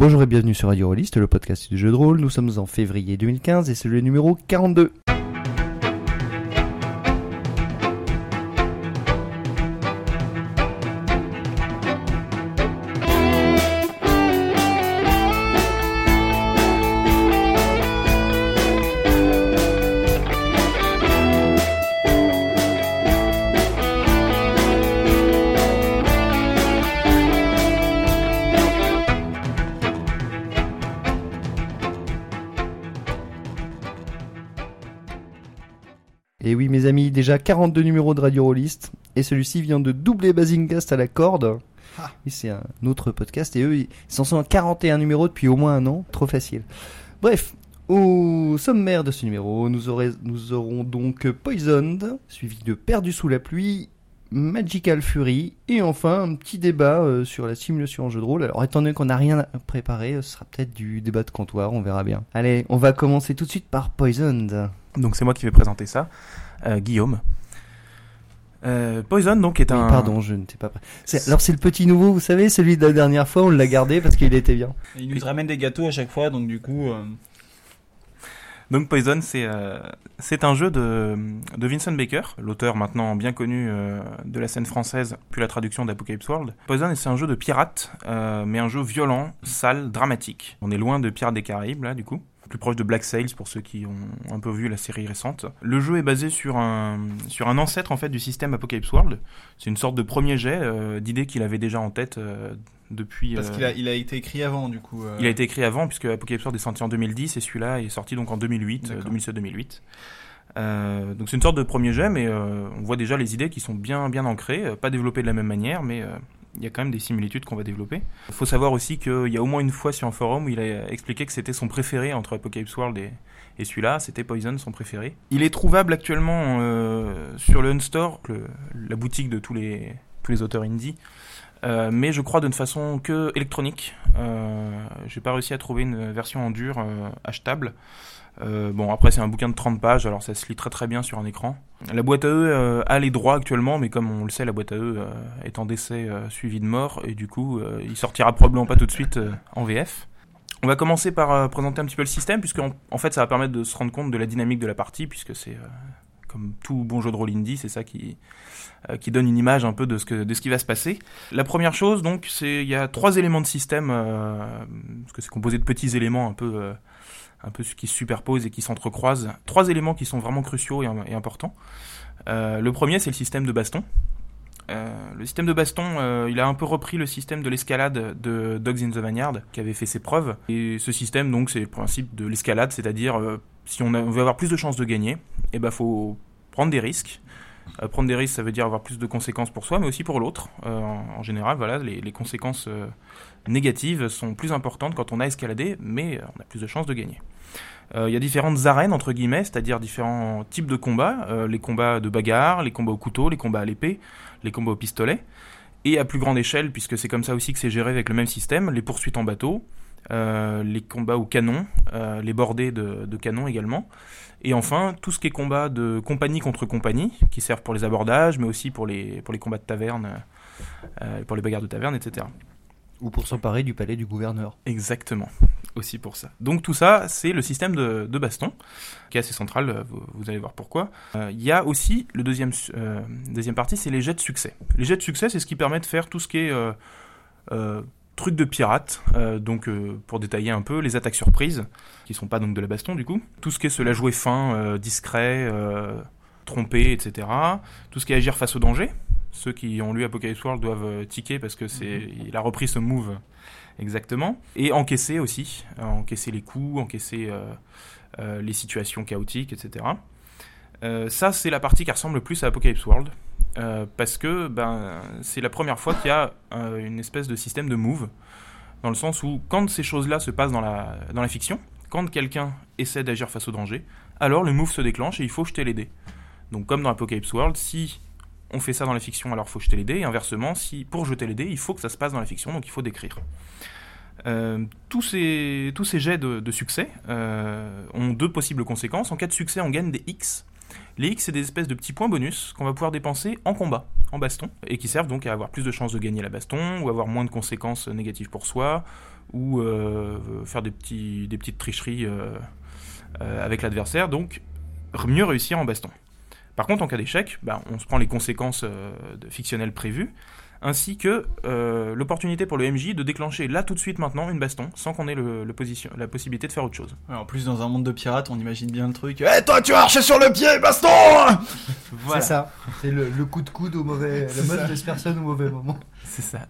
Bonjour et bienvenue sur Radio Rollist, le podcast du jeu de rôle. Nous sommes en février 2015 et c'est le numéro 42. Déjà 42 numéros de Radio Rollist. Et celui-ci vient de doubler Basingcast à la corde. Ah. C'est un autre podcast. Et eux, ils s'en sont à 41 numéros depuis au moins un an. Trop facile. Bref, au sommaire de ce numéro, nous, aurez- nous aurons donc Poisoned, suivi de Perdu sous la pluie, Magical Fury, et enfin un petit débat euh, sur la simulation en jeu de rôle. Alors, étant donné qu'on n'a rien préparé, ce sera peut-être du débat de comptoir, on verra bien. Allez, on va commencer tout de suite par Poisoned. Donc c'est moi qui vais présenter ça, Guillaume. Euh, Poison donc est Oui, un. pardon, je ne t'ai pas Alors c'est le petit nouveau, vous savez, celui de la dernière fois, on l'a gardé parce qu'il était bien. Il nous ramène des gâteaux à chaque fois, donc du coup. euh, Donc Poison c'est euh, c'est un jeu de, de Vincent Baker, l'auteur maintenant bien connu euh, de la scène française, puis la traduction d'Apocalypse World. Poison c'est un jeu de pirate, euh, mais un jeu violent, sale, dramatique. On est loin de Pirates des Caraïbes là du coup. Plus proche de Black Sails pour ceux qui ont un peu vu la série récente. Le jeu est basé sur un, sur un ancêtre en fait du système Apocalypse World. C'est une sorte de premier jet euh, d'idées qu'il avait déjà en tête euh, depuis. Parce euh, qu'il a, il a été écrit avant, du coup. euh, il a été écrit avant, puisque Apocalypse World est sorti en 2010 et celui-là est sorti donc en 2008, euh, D'accord. 2007-2008. Euh, donc c'est une sorte de premier jet, mais euh, on voit déjà les idées qui sont bien bien ancrées, euh, pas développées de la même manière, mais euh, il y a quand même des similitudes qu'on va développer. Il faut savoir aussi qu'il y a au moins une fois sur un forum où il a expliqué que c'était son préféré entre Apocalypse World et, celui-là, c'était Poison, son préféré. Il est trouvable actuellement euh, sur le Unstore, la boutique de tous les, tous les auteurs indie, euh, mais je crois d'une façon que électronique. Euh, J'ai pas réussi à trouver une version en dur euh, achetable. Euh, bon, après, c'est un bouquin de 30 pages, alors ça se lit très très bien sur un écran. La boîte à eux euh, a les droits actuellement, mais comme on le sait, la boîte à eux euh, est en décès suivi de mort, et du coup, il sortira probablement pas tout de suite en VF. On va commencer par présenter un petit peu le système, puisque en, fait, ça va permettre de se rendre compte de la dynamique de la partie, puisque c'est comme tout bon jeu de rôle indie, c'est ça qui, qui donne une image un peu de ce, que, de ce qui va se passer. La première chose, donc, c'est il y a trois éléments de système, parce que c'est composé de petits éléments un peu, un peu qui se superposent et qui s'entrecroisent. Trois éléments qui sont vraiment cruciaux et, importants. Euh, le premier, c'est le système de baston. Euh, le système de baston, euh, il a un peu repris le système de l'escalade de Dogs in the Vineyard, qui avait fait ses preuves. Et ce système, donc, c'est le principe de l'escalade, c'est-à-dire si on, veut avoir plus de chances de gagner, eh ben, faut prendre des risques. Prendre des risques, ça veut dire avoir plus de conséquences pour soi, mais aussi pour l'autre. En, général, voilà, les, conséquences négatives sont plus importantes quand on a escaladé, mais euh, on a plus de chances de gagner. Euh, Il y a différentes arènes, entre guillemets, c'est-à-dire différents types de combats. Euh, les combats de bagarre, les combats au couteau, les combats à l'épée, les combats au pistolet. Et à plus grande échelle, puisque c'est comme ça aussi que c'est géré avec le même système, les poursuites en bateau, les combats au canon, les bordées de, de canon également. Et enfin, tout ce qui est combat de compagnie contre compagnie, qui servent pour les abordages, mais aussi pour les, pour les combats de taverne, pour les bagarres de taverne, etc. Ou pour s'emparer du palais du gouverneur. Exactement, aussi pour ça. Donc tout ça, c'est le système de, baston, qui est assez central, euh, vous, allez voir pourquoi. Euh, Il y a aussi le deuxième, euh, deuxième partie, c'est les jets de succès. Les jets de succès, c'est ce qui permet de faire tout ce qui est euh, euh, truc de pirate, donc pour détailler un peu, les attaques surprises, qui sont pas donc de la baston du coup. Tout ce qui est se la jouer fin, discret, tromper, etc. Tout ce qui est agir face au danger. Ceux qui ont lu Apocalypse World doivent euh, tiquer parce que c'est, il a repris ce move Exactement. Et encaisser aussi, euh, encaisser les coups, encaisser euh, euh, les situations chaotiques, etc. Ça, c'est la partie qui ressemble le plus à Apocalypse World. parce que ben, c'est la première fois qu'il y a une espèce de système de move. Dans le sens où, quand ces choses-là se passent dans la, dans la fiction, quand quelqu'un essaie d'agir face au danger, alors le move se déclenche et il faut jeter les dés. Donc, comme dans Apocalypse World, si on fait ça dans la fiction, alors faut jeter les dés, et inversement, si pour jeter les dés, il faut que ça se passe dans la fiction, donc il faut décrire. Euh, tous, ces, jets de, succès euh, ont deux possibles conséquences. En cas de succès, on gagne des X. Les X, c'est des espèces de petits points bonus qu'on va pouvoir dépenser en combat, en baston, et qui servent donc à avoir plus de chances de gagner la baston, ou avoir moins de conséquences négatives pour soi, ou euh, faire des, petites tricheries avec l'adversaire, donc mieux réussir en baston. Par contre, en cas d'échec, bah, on se prend les conséquences euh, de fictionnelles prévues, ainsi que euh, l'opportunité pour le MJ de déclencher là tout de suite maintenant une baston, sans qu'on ait le, le position, la possibilité de faire autre chose. Ouais, en plus, dans un monde de pirates, on imagine bien le truc. Eh, toi, tu vas marcher sur le pied, baston C'est ça. C'est le, le coup de coude au mauvais. La personne au mauvais moment. C'est ça.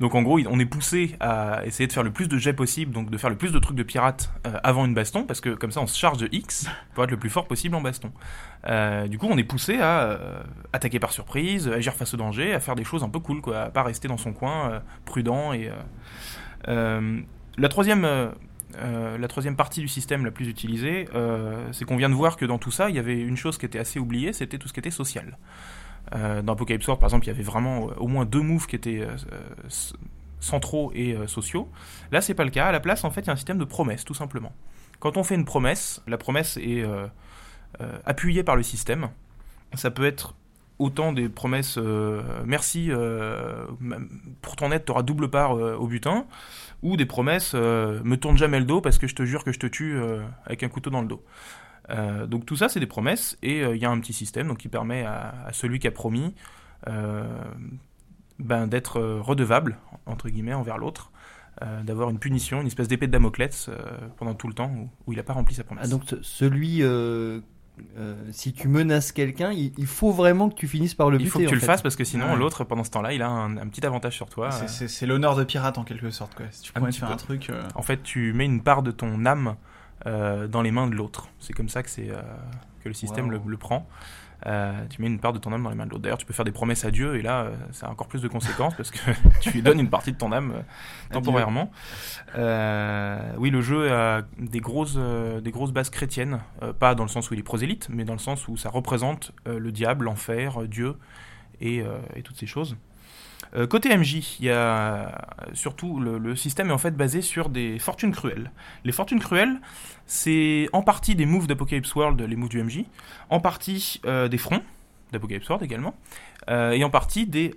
Donc en gros, on est poussé à essayer de faire le plus de jets possible, donc de faire le plus de trucs de pirate euh, avant une baston, parce que comme ça on se charge de X pour être le plus fort possible en baston. Euh, du coup, on est poussé à euh, attaquer par surprise, agir face au danger, à faire des choses un peu cool, quoi, à pas rester dans son coin, prudent et. la troisième. la troisième partie du système la plus utilisée, c'est qu'on vient de voir que dans tout ça, il y avait une chose qui était assez oubliée, c'était tout ce qui était social. Euh, dans Apocalypse World, par exemple, il y avait vraiment euh, au moins deux moves qui étaient euh, centraux et sociaux. Là, c'est pas le cas. À la place, en fait, il y a un système de promesses, tout simplement. Quand on fait une promesse, la promesse est appuyée par le système. Ça peut être autant des promesses merci pour ton aide, tu auras double part au butin, ou des promesses me tourne jamais le dos parce que je te jure que je te tue avec un couteau dans le dos. Euh, donc tout ça, c'est des promesses, et euh, il y a un petit système donc, qui permet à, à celui qui a promis euh, ben, d'être redevable, entre guillemets, envers l'autre, euh, d'avoir une punition, une espèce d'épée de Damoclès euh, pendant tout le temps où, où il n'a pas rempli sa promesse. Ah, donc ce- celui. euh, euh, si tu menaces quelqu'un, il, il faut vraiment que tu finisses par le buter. il faut que tu le fait. fasses parce que sinon Ouais. l'autre pendant ce temps-là il a un, un petit avantage sur toi. C'est- Euh, l'honneur de pirate en quelque sorte, quoi. Si tu pourrais faire peu. un truc. euh, En fait tu mets une part de ton âme euh, dans les mains de l'autre. C'est comme ça que, c'est, euh, que le système Wow. le, le prend. Euh, tu mets une part de ton âme dans les mains de l'autre. D'ailleurs tu peux faire des promesses à Dieu et là ça a encore plus de conséquences parce que tu lui donnes une partie de ton âme temporairement. Oui le jeu a des grosses, des grosses bases chrétiennes, pas dans le sens où il est prosélyte, mais dans le sens où ça représente le diable, l'enfer, Dieu et, et toutes ces choses. Euh, côté MJ, surtout le, système est en fait basé sur des fortunes cruelles. Les fortunes cruelles, c'est en partie des moves d'Apocalypse World, les moves du MJ, en partie euh, des fronts d'Apocalypse World également, euh, et en partie des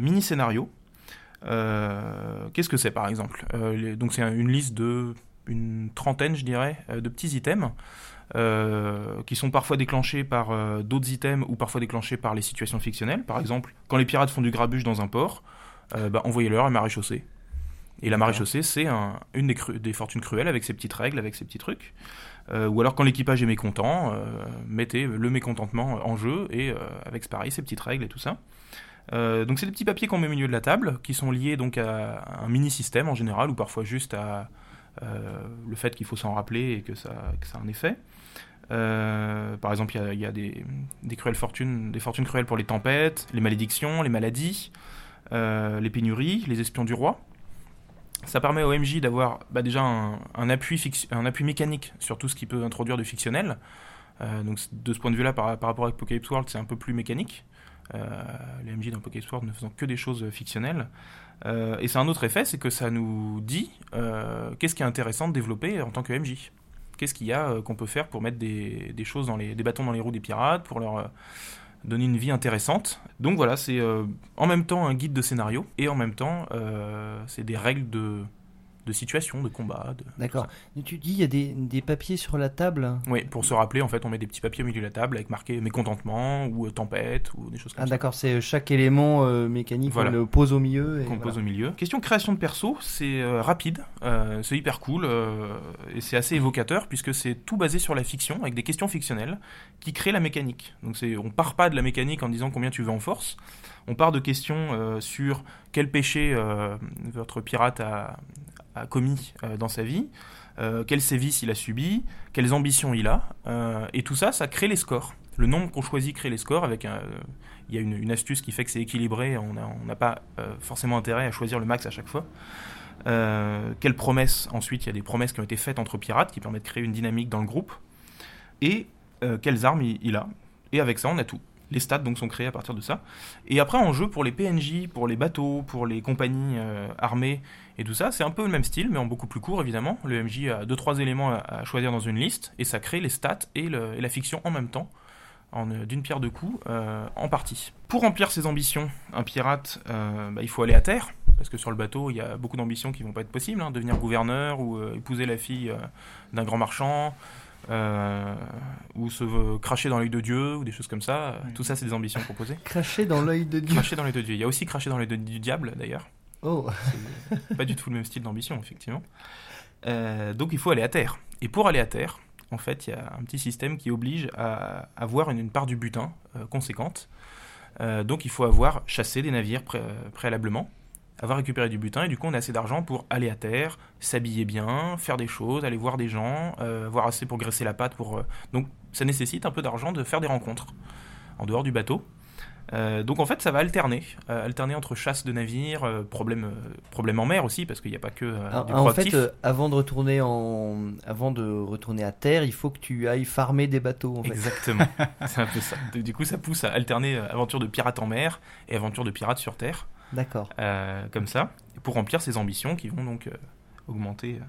mini-scénarios. Euh, Qu'est-ce que c'est par exemple? Donc c'est un- une liste de une trentaine, je dirais, de petits items euh, qui sont parfois déclenchés par euh, d'autres items ou parfois déclenchés par les situations fictionnelles. Par exemple, quand les pirates font du grabuge dans un port, euh, bah, envoyez-leur un maréchaussée. Et la maréchaussée, c'est un- une des, cru- des fortunes cruelles avec ses petites règles, avec ses petits trucs. Euh, ou alors quand l'équipage est mécontent, mettez le mécontentement en jeu et avec pareil ses petites règles et tout ça. Donc c'est des petits papiers qu'on met au milieu de la table qui sont liés donc à un mini système en général ou parfois juste à le fait qu'il faut s'en rappeler et que ça, que ça a un effet. Euh, par exemple, il y a, des, des cruelles fortunes, des fortunes cruelles pour les tempêtes, les malédictions, les maladies, euh, les pénuries, les espions du roi. Ça permet au MJ d'avoir bah, déjà un, appui mécanique sur tout ce qu'il peut introduire de fictionnel. Euh, donc de ce point de vue-là, par, rapport à Apocalypse World, c'est un peu plus mécanique. Les MJ dans Apocalypse World ne faisant que des choses fictionnelles. Et c'est un autre effet, c'est que ça nous dit qu'est-ce qui est intéressant de développer en tant que MJ. Qu'est-ce qu'il y a euh, qu'on peut faire pour mettre des, choses dans les, des bâtons dans les roues des pirates, pour leur euh, donner une vie intéressante. Donc voilà, c'est euh, en même temps un guide de scénario et en même temps c'est des règles de, de situation, de combat. De... D'accord. Tu dis, il y a des, des papiers sur la table. Oui, pour se rappeler, en fait, on met des petits papiers au milieu de la table avec marqué mécontentement ou euh, tempête ou des choses comme Ah ça. d'accord, c'est chaque élément euh, mécanique, Voilà. on le pose au milieu. Qu'on pose voilà. au milieu. Question création de perso, c'est euh, rapide, euh, c'est hyper cool euh, et c'est assez évocateur puisque c'est tout basé sur la fiction avec des questions fictionnelles qui créent la mécanique. Donc on part pas de la mécanique en disant combien tu veux en force, on part de questions euh, sur quel péché euh, votre pirate a, commis euh, dans sa vie, euh, quels sévices il a subi, quelles ambitions il a, euh, et tout ça, ça crée les scores. Le nombre qu'on choisit crée les scores avec il y a une, astuce qui fait que c'est équilibré, on n'a pas forcément intérêt à choisir le max à chaque fois. Quelles promesses Ensuite, il y a des promesses qui ont été faites entre pirates qui permettent de créer une dynamique dans le groupe. Et quelles armes il, a. Et avec ça, on a tout. Les stats donc sont créés à partir de ça. Et après en jeu pour les PNJ, pour les bateaux, pour les compagnies armées et tout ça, c'est un peu le même style, mais en beaucoup plus court évidemment. Le MJ a deux trois éléments à, choisir dans une liste et ça crée les stats et, le- et la fiction en même temps euh, d'une pierre deux coups, euh, en partie. Pour remplir ses ambitions, un pirate, euh, bah, il faut aller à terre. parce que sur le bateau, il y a beaucoup d'ambitions qui vont pas être possibles, hein, devenir gouverneur ou euh, épouser la fille d'un grand marchand, euh, ou se euh, cracher dans l'œil de Dieu, ou des choses comme ça. Oui. Tout ça, c'est des ambitions proposées. Cracher dans l'œil de Dieu. Cracher dans l'œil de Dieu. Il y a aussi cracher dans l'œil du diable, d'ailleurs. Oh, pas du tout le même style d'ambition, effectivement. Euh, donc il faut aller à terre. Et pour aller à terre, en fait, il y a un petit système qui oblige à avoir une, part du butin euh, conséquente. Euh, donc il faut avoir chassé des navires pré- préalablement, avoir récupéré du butin, et du coup on a assez d'argent pour aller à terre, s'habiller bien, faire des choses, aller voir des gens, avoir assez pour graisser la patte. Pour, Donc ça nécessite un peu d'argent de faire des rencontres en dehors du bateau. Euh, donc en fait, ça va alterner, euh, alterner entre chasse de navires, euh, problème, euh, problème en mer aussi, parce qu'il n'y a pas que Ah, du en proactif. fait, avant de retourner en, avant de retourner à terre, il faut que tu ailles farmer des bateaux. En fait. Exactement, c'est un peu ça. Du coup, ça pousse à alterner aventure de pirate en mer et aventure de pirate sur terre, D'accord. comme ça, pour remplir ses ambitions qui vont donc augmenter,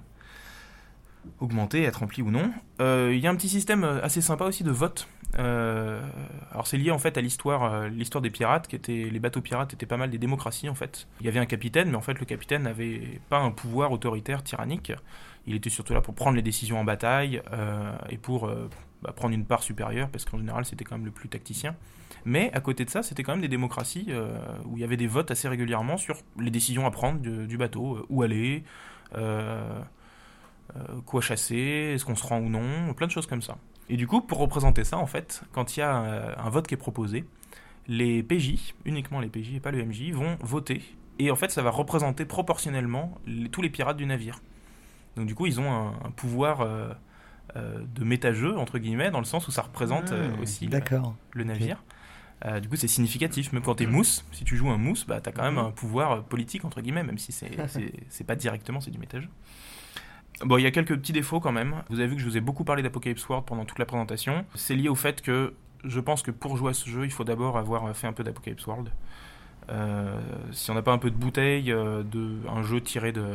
augmenter, être remplies ou non. Euh, Il y a un petit système assez sympa aussi de vote. Euh, alors c'est lié en fait à l'histoire, euh, l'histoire des pirates, qui étaient les bateaux pirates étaient pas mal des démocraties en fait. Il y avait un capitaine, mais en fait le capitaine n'avait pas un pouvoir autoritaire tyrannique. Il était surtout là pour prendre les décisions en bataille euh, et pour bah, prendre une part supérieure, parce qu'en général c'était quand même le plus tacticien. Mais à côté de ça, c'était quand même des démocraties où il y avait des votes assez régulièrement sur les décisions à prendre du, bateau, où aller, quoi chasser, est-ce qu'on se rend ou non, plein de choses comme ça. Et du coup, pour représenter ça, en fait, quand il y a euh, un vote qui est proposé, les PJ, uniquement les PJ et pas le MJ, vont voter. Et en fait, ça va représenter proportionnellement les- tous les pirates du navire. Donc du coup, ils ont un, un pouvoir euh, euh, de méta-jeu, entre guillemets, dans le sens où ça représente euh, Ah, aussi le- D'accord. le navire. Du coup, c'est significatif. Même quand t'es mousse, si tu joues un mousse, bah, t'as quand même un pouvoir politique, entre guillemets, même si c'est pas directement, c'est du métage. Bon, il y a quelques petits défauts quand même. Vous avez vu que je vous ai beaucoup parlé d'Apocalypse World pendant toute la présentation. C'est lié au fait que je pense que pour jouer à ce jeu, il faut d'abord avoir fait un peu d'Apocalypse World. Euh, si on n'a pas un peu de bouteille euh, de un jeu tiré de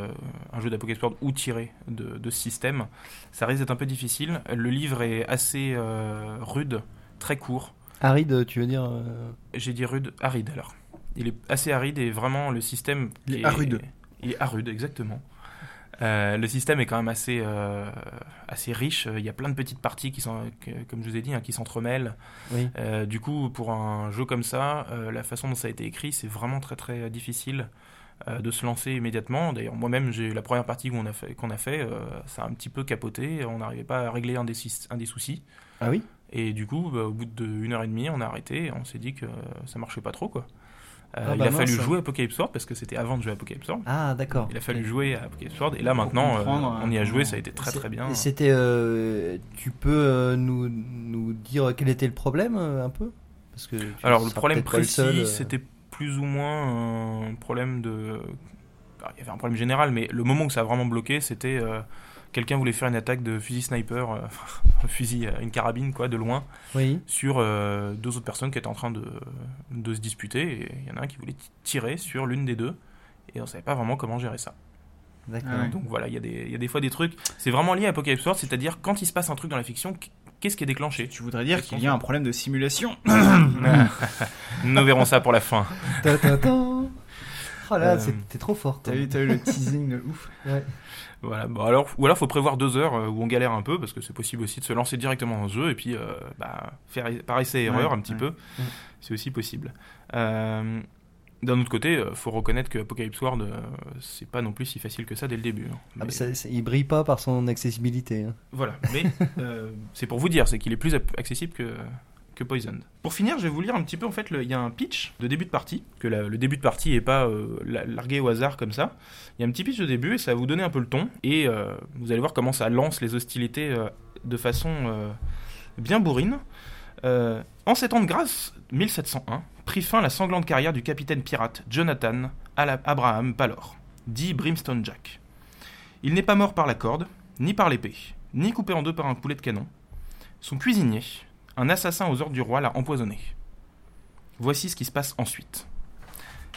un jeu d'Apocalypse World ou tiré de, de ce système, ça risque d'être un peu difficile. Le livre est assez euh, rude, très court. Aride, tu veux dire euh, J'ai dit rude, aride alors. Il est assez aride et vraiment le système. Il qui est arude. Il est arude, exactement. Euh, le système est quand même assez, euh, assez riche. Il y a plein de petites parties qui sont, que- comme je vous ai dit, hein, qui s'entremêlent. Oui. Euh, du coup, pour un jeu comme ça, la façon dont ça a été écrit, c'est vraiment très très difficile de se lancer immédiatement. D'ailleurs, moi-même, j'ai la première partie qu'on a fait, qu'on a fait ça a un petit peu capoté. On n'arrivait pas à régler un des, sis- un des soucis. Ah oui? Et du coup, bah, au bout d'une heure et demie, on a arrêté. On s'est dit que ça marchait pas trop, quoi. Euh, Ah il bah a fallu mince. jouer à Apocalypse Sword parce que c'était avant de jouer à Apocalypse Sword. Ah, d'accord. Il a fallu jouer à Apocalypse Sword et là maintenant, euh, on y a joué, ça a été très très bien. et C'était. euh, tu peux nous, nous dire quel était le problème un peu? Parce que Alors le problème précis, c'était plus ou moins un problème de. Ah, Il y avait un problème général, mais le moment où ça a vraiment bloqué, c'était euh, quelqu'un voulait faire une attaque de fusil sniper, euh, un fusil, euh, une carabine quoi, de loin, Oui. sur euh, deux autres personnes qui étaient en train de, de se disputer. Et il y en a un qui voulait tirer sur l'une des deux, et on savait pas vraiment comment gérer ça. D'accord. Ah ouais. Donc voilà, il y, a des- il y a des fois des trucs. C'est vraiment lié à Apocalypse World, c'est-à-dire quand il se passe un truc dans la fiction, qu'est-ce qui est déclenché? Tu voudrais dire qu'il y a un problème de simulation Nous verrons ça pour la fin. Ta, ta, ta. Oh là, Euh, t'es trop fort. T'as eu, t'as eu le teasing de ouf? Ouais. Voilà, bon alors, ou alors faut prévoir deux heures euh, où on galère un peu, parce que c'est possible aussi de se lancer directement dans le jeu et puis euh, bah, faire par essai erreur Ouais, un petit ouais. peu. C'est aussi possible. Euh, D'un autre côté, faut reconnaître que Apocalypse World, euh, c'est pas non plus si facile que ça dès le début. hein. Ah, Mais- ça- ça- il brille pas par son accessibilité. hein. Voilà, mais c'est pour vous dire, c'est qu'il est plus accessible que, que Poisoned. Pour finir, je vais vous lire un petit peu, en fait, il y a un pitch de début de partie, que le début de partie est pas euh, la- largué au hasard comme ça. Il y a un petit pitch de début et ça va vous donner un peu le ton, et euh, vous allez voir comment ça lance les hostilités euh, de façon bien bourrine. En sept ans de grâce, 1701, prit fin la sanglante carrière du capitaine pirate Jonathan Abraham Palor, dit Brimstone Jack. Il n'est pas mort par la corde, ni par l'épée, ni coupé en deux par un poulet de canon. Son cuisinier, un assassin aux ordres du roi, l'a empoisonné. Voici ce qui se passe ensuite.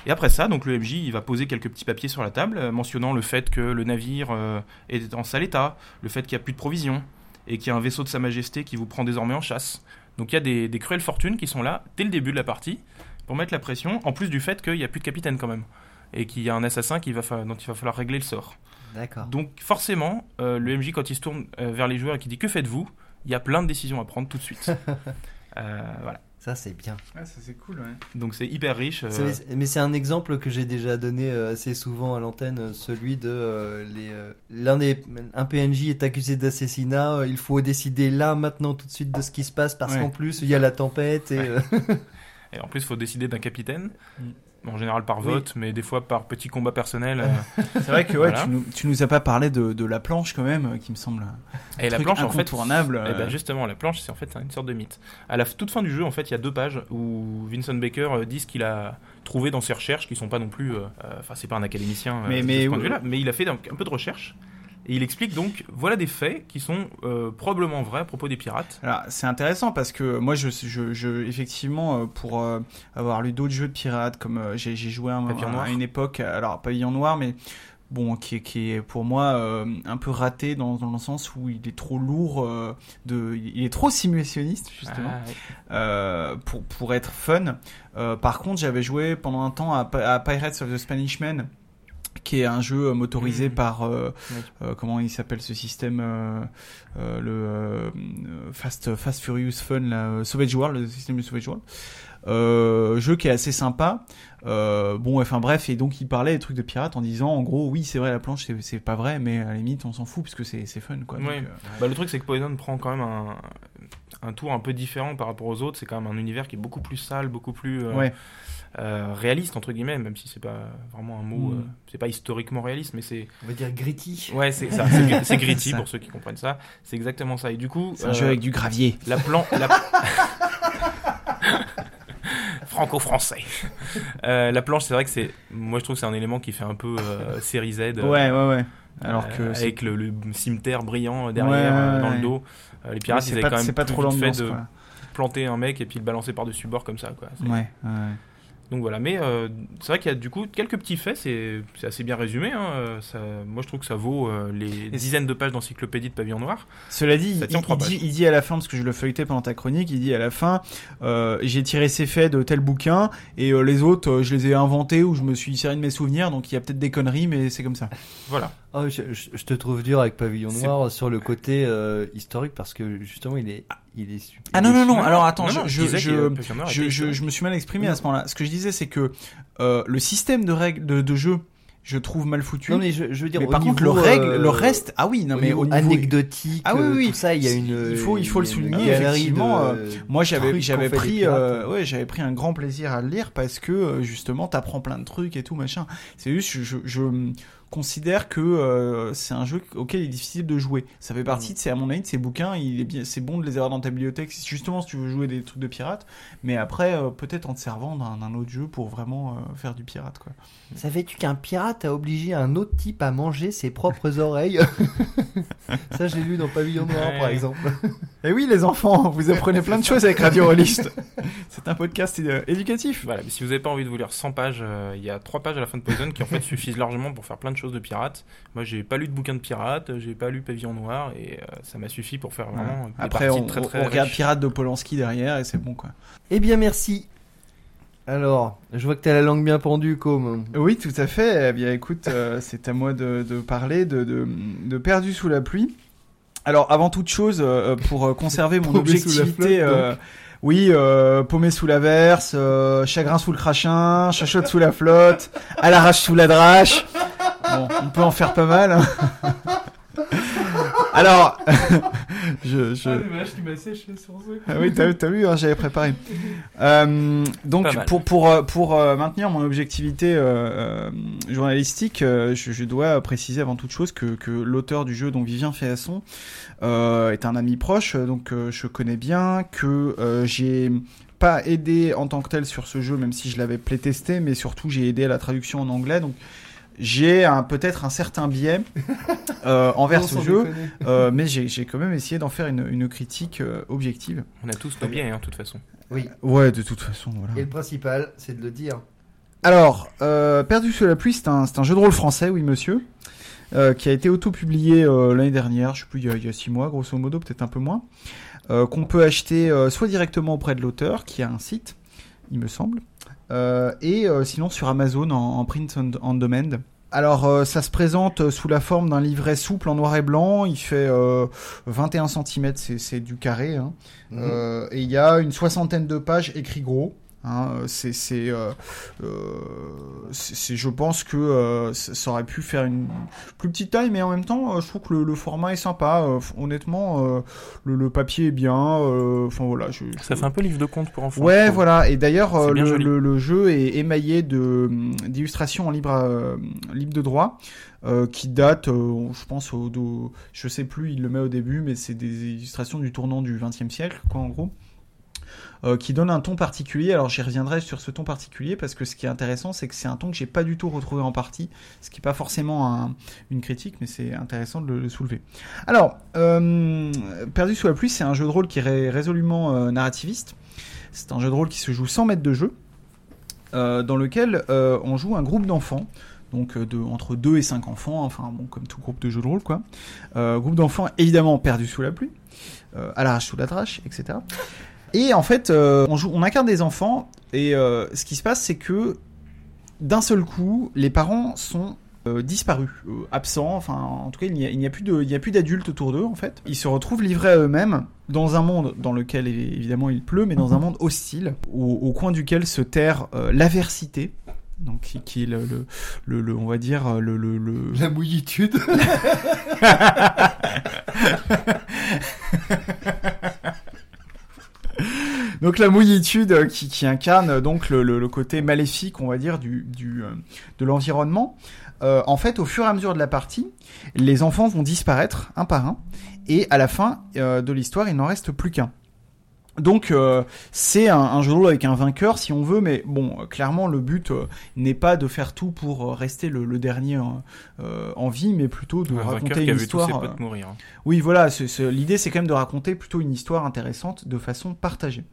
Et après ça, donc le MJ il va poser quelques petits papiers sur la table, euh, mentionnant le fait que le navire euh, est en sale état, le fait qu'il n'y a plus de provisions, et qu'il y a un vaisseau de Sa Majesté qui vous prend désormais en chasse. Donc il y a des, des cruelles fortunes qui sont là dès le début de la partie pour mettre la pression, en plus du fait qu'il n'y a plus de capitaine quand même. et qu'il y a un assassin qui va dont il va falloir régler le sort. D'accord. Donc forcément, euh, le MJ quand il se tourne euh, vers les joueurs et qui dit que faites-vous, il y a plein de décisions à prendre tout de suite. Euh, voilà. Ça, c'est bien. Ça c'est cool, ouais. Donc c'est hyper riche. euh, Mais c'est un exemple que j'ai déjà donné euh, assez souvent à l'antenne, celui de euh, les euh, l'un des un PNJ est accusé d'assassinat, euh, il faut décider là maintenant tout de suite de ce qui se passe parce Ouais. qu'en plus il y a la tempête et Ouais. euh, Et en plus, il faut décider d'un capitaine. En général par Oui. vote, mais des fois par petit combat personnel. euh. C'est vrai que ouais, Voilà. tu, nous, tu nous as pas parlé de, de la planche quand même, euh, qui me semble Et la planche, en fait, incontournable. Eh ben, euh, justement, la planche, c'est en fait une sorte de mythe. À la toute fin du jeu, en fait, il y a deux pages où Vincent Baker euh, dit ce qu'il a trouvé dans ses recherches, qui sont pas non plus. Enfin, c'est pas un académicien euh, Mais- de mais- ce point de vue-là, mais il a fait un, un peu de recherche. Et il explique donc, voilà des faits qui sont euh, probablement vrais à propos des pirates. Alors, c'est intéressant parce que moi, je, je, je effectivement, euh, pour euh, avoir lu d'autres jeux de pirates, comme euh, j'ai j'ai joué à, un- Pavillon à une époque, alors Pavillon Noir, mais bon, qui, est- qui est pour moi euh, un peu raté dans, dans le sens où il est trop lourd, euh, de, il est trop simulationniste justement. Ah, euh, pour, pour être fun. Par contre, j'avais joué pendant un temps à, à Pirates of the Spanish Man, qui est un jeu euh, motorisé Mhm. par euh, Oui. euh, comment il s'appelle ce système le Fast Fast Furious Fun là, Savage World le système de Savage World jeu qui est assez sympa bon enfin bref et donc il parlait des trucs de pirates en disant en gros oui c'est vrai la planche c'est- pas vrai mais à la limite on s'en fout parce que c'est fun quoi Donc, euh, Bah, le truc, c'est que Poison prend quand même un, un tour un peu différent par rapport aux autres. C'est quand même un univers qui est beaucoup plus sale, beaucoup plus ouais euh, réaliste, entre guillemets, même si c'est pas vraiment un mot. Mm. euh, c'est pas historiquement réaliste, mais c'est. on va dire gritty. Ouais, c'est ça. C'est gr- c'est gritty Ça. pour ceux qui comprennent ça. C'est exactement ça. Et du coup. c'est un euh, jeu avec du gravier La plan. La... Franco-français. Euh, la planche, c'est vrai que c'est. Moi, je trouve que c'est un élément qui fait un peu euh, série Z. euh, ouais ouais ouais alors euh, que c'est avec le, le cimetière brillant derrière, Ouais, euh, ouais, dans ouais. le dos. Euh, les pirates, c'est ils avaient pas, quand même c'est pas trop fait l'ambiance de quoi. planter un mec et puis le balancer par-dessus bord comme ça. Quoi. C'est- Ouais, ouais. Donc voilà, mais euh, c'est vrai qu'il y a du coup quelques petits faits, c'est c'est assez bien résumé. Hein. euh, Ça, moi je trouve que ça vaut euh, les dizaines de pages d'encyclopédie de Pavillon Noir. Cela dit, il, dit, pages. il dit à la fin, parce que je le feuilletais pendant ta chronique, il dit à la fin, euh, j'ai tiré ces faits de tel bouquin, et euh, les autres, euh, je les ai inventés ou je me suis servi de mes souvenirs, donc il y a peut-être des conneries, mais c'est comme ça. Voilà. Oh, je, je- je te trouve dur avec Pavillon C'est- Noir sur le côté euh, historique parce que justement il est il est super. Ah non, non, non, alors attends, Non, je, non, je, je- je, me suis mal exprimé à ce moment-là. Ce que je disais, c'est que euh, le système de règles de, de jeu, je trouve mal foutu. Non mais je, je veux dire mais par contre, le, règle, euh, le reste, ah oui, non au mais au niveau anecdotique, Ah oui, euh, oui, tout ça, il y a une. il faut- il faut le souligner, effectivement, de- euh, Moi, j'avais j'avais pris euh, ouais, j'avais pris un grand plaisir à le lire parce que euh, justement, t'apprends plein de trucs et tout machin. C'est juste, je, je, je considère que euh, c'est un jeu auquel il est difficile de jouer. Ça fait partie, de, c'est à mon avis, de ces bouquins. Il est bien, c'est bon de les avoir dans ta bibliothèque, justement si tu veux jouer des trucs de pirates. Mais après, euh, peut-être en te servant d'un d'un autre jeu pour vraiment euh, faire du pirate, quoi. Savais-tu qu'un pirate a obligé un autre type à manger ses propres oreilles Ça, j'ai lu dans Pavillon Noir, Ouais. par exemple. Et oui, les enfants, vous apprenez plein de choses avec Radio Rollist. c'est un podcast euh, éducatif. Voilà, mais si vous n'avez pas envie de vous lire 100 pages, euh, il y a 3 pages à la fin de Poison qui en fait suffisent largement pour faire plein de choses de pirates. Moi j'ai pas lu de bouquin de pirates, j'ai pas lu Pavillon Noir et euh, ça m'a suffi pour faire vraiment des Après, on, très très on regarde riches. Pirate de Polanski derrière et c'est bon, quoi. Eh bien, merci. Alors, je vois que t'as la langue bien pendue, comme. Oui, tout à fait. Eh bien, écoute, euh, c'est à moi de, de parler de, de, de Perdu sous la pluie. Alors, avant toute chose, euh, pour conserver mon objectivité, flotte, oui, euh, paumé sous la verse, euh, chagrin sous le crachin, chachotte sous la flotte, à l'arrache sous la drache. Bon, on peut en faire pas mal. hein. Alors, je, je... Ah oui, t'as, t'as vu, hein, j'avais préparé. Euh, donc, pour, pour, euh, pour euh, maintenir mon objectivité euh, euh, journalistique, je, je dois préciser avant toute chose que, que l'auteur du jeu, donc Vivien Féasson, euh, est un ami proche, donc euh, je connais bien, que euh, j'ai pas aidé en tant que tel sur ce jeu, même si je l'avais playtesté, mais surtout j'ai aidé à la traduction en anglais, donc j'ai un, peut-être un certain biais euh, envers Non, ce jeu. Euh, mais j'ai j'ai quand même essayé d'en faire une, une critique euh, objective. On a tous nos biais hein, de toute façon. Oui. Ouais, de toute façon, voilà. Et le principal, c'est de le dire. Alors, euh, Perdu sous la pluie, c'est un, c'est un jeu de rôle français, oui monsieur, euh, qui a été auto-publié euh, l'année dernière, je sais plus, il y, a, il y a six mois, grosso modo, peut-être un peu moins, euh, qu'on peut acheter euh, soit directement auprès de l'auteur, qui a un site, il me semble, euh, et euh, sinon sur Amazon en, en print on, on demand. Alors euh, ça se présente sous la forme d'un livret souple en noir et blanc, il fait euh, 21 cm, c'est du carré, hein. Mhm. Euh, et il y a une soixantaine de pages écrit gros. Hein, c'est, c'est, euh, euh, je pense que euh, ça aurait pu faire une plus petite taille, mais en même temps, euh, je trouve que le, le format est sympa. Euh, honnêtement, euh, le, le papier est bien. euh, Enfin voilà, je, Ça fait un peu livre de compte pour enfants. Ouais, voilà. Et d'ailleurs, le, le- le jeu est émaillé de hum, d'illustrations en libre euh, libre de droit. euh, qui datent, euh, je pense, au, au- je sais plus, il le met au début, mais c'est des illustrations du tournant du XXe siècle, quoi, en gros, euh, qui donne un ton particulier. Alors, j'y reviendrai sur ce ton particulier parce que ce qui est intéressant, c'est que c'est un ton que j'ai pas du tout retrouvé en partie, ce qui est pas forcément un- une critique, mais c'est intéressant de le, le soulever. Alors, euh, Perdu sous la pluie, c'est un jeu de rôle qui est ré- résolument euh, narrativiste. C'est un jeu de rôle qui se joue sans mètres de jeu, dans lequel on joue un groupe d'enfants, donc entre 2 et 5 enfants, enfin bon, comme tout groupe de jeu de rôle, quoi. Groupe d'enfants évidemment perdus sous la pluie, euh, à l'arrache sous la drache, etc. Et en fait, euh, on, joue, on incarne des enfants, et euh, ce qui se passe, c'est que d'un seul coup, les parents sont euh, disparus, absents. Enfin, en tout cas, il n'y a, a plus d'adultes autour d'eux en fait. Ils se retrouvent livrés à eux-mêmes dans un monde dans lequel évidemment il pleut, mais dans un monde hostile, au, au coin duquel se terre l'aversité. Donc, qui, qui est le, le, le- le- on va dire le, le, le- La mouillitude. donc la mouillitude euh, qui, qui incarne euh, donc le, le- le côté maléfique, on va dire, du, du, euh, de l'environnement. Euh, en fait, au fur et à mesure de la partie, les enfants vont disparaître un par un, et à la fin euh, de l'histoire, il n'en reste plus qu'un. Donc euh, c'est un, un jeu de rôle avec un vainqueur si on veut, mais bon, euh, clairement le but euh, n'est pas de faire tout pour rester le, le dernier euh, euh, en vie, mais plutôt de Un raconter qui a une histoire. ses potes mourir. hein. oui, voilà, l'idée c'est quand même de raconter plutôt une histoire intéressante de façon partagée.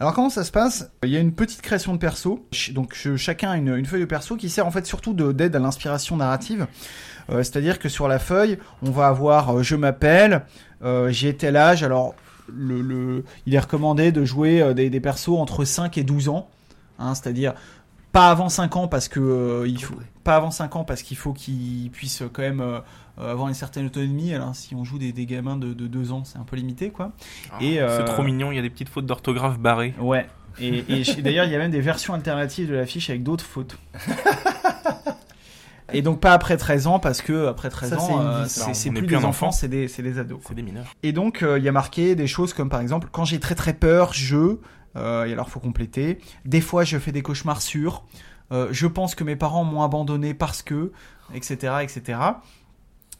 Alors comment ça se passe? Il y a une petite création de perso, donc ch- chacun a une, feuille de perso qui sert en fait surtout de- d'aide à l'inspiration narrative. Euh, C'est-à-dire que sur la feuille, on va avoir euh, je m'appelle, euh, j'ai tel âge, alors il est recommandé de jouer des, des persos entre 5 et 12 ans, hein, c'est-à-dire pas avant 5 ans parce que euh, il faut pas avant 5 ans parce qu'il faut qu'ils puissent quand même euh, euh, avoir une certaine autonomie. Alors si on joue des, des gamins de, de 2 ans, c'est un peu limité quoi. Et, Ah, euh, C'est trop mignon, il y a des petites fautes d'orthographe barrées. Ouais. Et, et d'ailleurs, il y a même des versions alternatives de l'affiche avec d'autres fautes. Et donc pas après 13 ans parce que après 13 Ça, c'est ans euh, c'est plus plus des enfants, enfant. c'est des c'est des ados. C'est des mineurs. Et donc, euh, il y a marqué des choses comme par exemple, quand j'ai très très peur, je. Euh, et alors, faut compléter. Des fois, je fais des cauchemars sûrs. Euh, je pense que mes parents m'ont abandonné parce que. Etc. etc.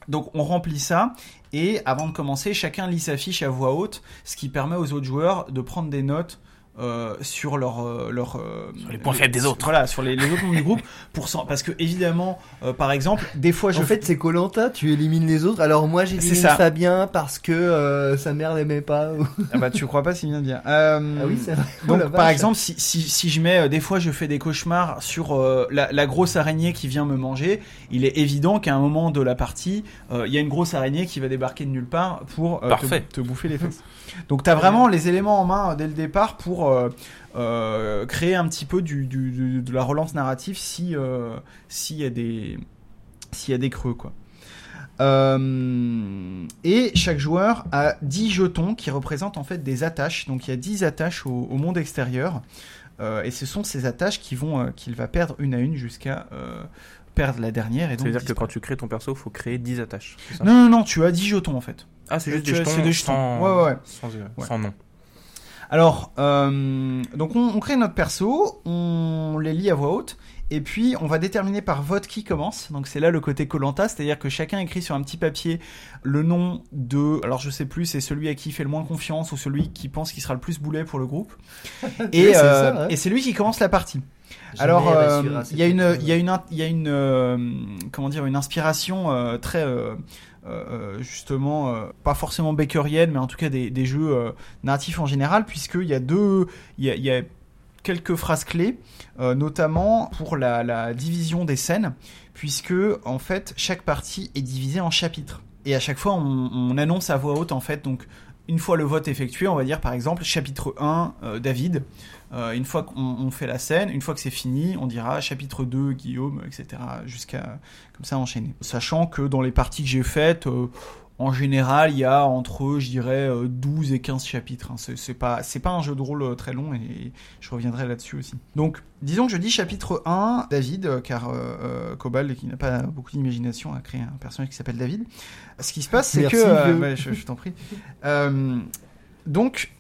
Donc, on remplit ça. Et avant de commencer, chacun lit sa fiche à voix haute, ce qui permet aux autres joueurs de prendre des notes. Euh, sur leur, euh, leur euh, Sur les points faibles des autres. Voilà, sur les, les autres membres du groupe. Pour, parce que, évidemment, euh, par exemple, des fois, je En fait, c'est Colanta, tu élimines les autres. Alors moi, j'élimine. Fabien parce que euh, sa mère l'aimait pas. Ah bah, tu crois pas, c'est bien. Euh, ah oui, c'est vrai. Donc, Oh la par vache. exemple, si, si, si je mets, euh, des fois, je fais des cauchemars sur euh, la, la grosse araignée qui vient me manger, il est évident qu'à un moment de la partie, euh, il y a une grosse araignée qui va débarquer de nulle part pour euh, Parfait. te, te bouffer les fesses. Donc, tu as vraiment les éléments en main euh, dès le départ pour euh, euh, créer un petit peu du, du- du- de la relance narrative si euh, s'il y a des s'il y a des creux, quoi. Euh, et chaque joueur a 10 jetons qui représentent en fait des attaches. Donc il y a 10 attaches au, au monde extérieur. Et ce sont ces attaches qui vont qu'il va perdre une à une jusqu'à perdre la dernière. C'est-à-dire que quand tu crées ton perso, il faut créer 10 attaches. Non, non, non, tu as 10 jetons en fait. Ah, c'est juste des jetons, c'est des jetons. sans, Ouais, ouais. sans, euh, Ouais. sans nom. Alors, euh, donc on, on crée notre perso, on les lit à voix haute, et puis on va déterminer par vote qui commence. Donc c'est là le côté Colanta, c'est-à-dire que chacun écrit sur un petit papier le nom de, alors je sais plus, c'est celui à qui il fait le moins confiance ou celui qui pense qu'il sera le plus boulet pour le groupe. et Oui, c'est euh, ça, ouais. et c'est lui qui commence la partie. Jamais Alors, euh, il y a une, il y a une, in- il y a une, euh, comment dire, une inspiration euh, très, euh, euh, justement, euh, pas forcément bakerienne, mais en tout cas des, des jeux euh, narratifs en général, puisqu'il y a deux, il y a, il y a quelques phrases clés, euh, notamment pour la, division des scènes, puisque en fait chaque partie est divisée en chapitres. Et à chaque fois, on, on annonce à voix haute en fait donc une fois le vote effectué, on va dire par exemple chapitre 1, euh, David. Euh, une fois qu'on on fait la scène, une fois que c'est fini, on dira chapitre 2, Guillaume, etc. Jusqu'à comme ça enchaîner. Sachant que dans les parties que j'ai faites, en général, il y a entre, je dirais, euh, 12 et 15 chapitres. hein. C'est pas, c'est pas un jeu de rôle euh, très long et je reviendrai là-dessus aussi. Donc, disons que je dis chapitre 1, David, euh, car euh, euh, Cobalt, qui n'a pas beaucoup d'imagination, a créé un personnage qui s'appelle David. Ce qui se passe, c'est que... euh, ouais, je je t'en prie. Euh, donc,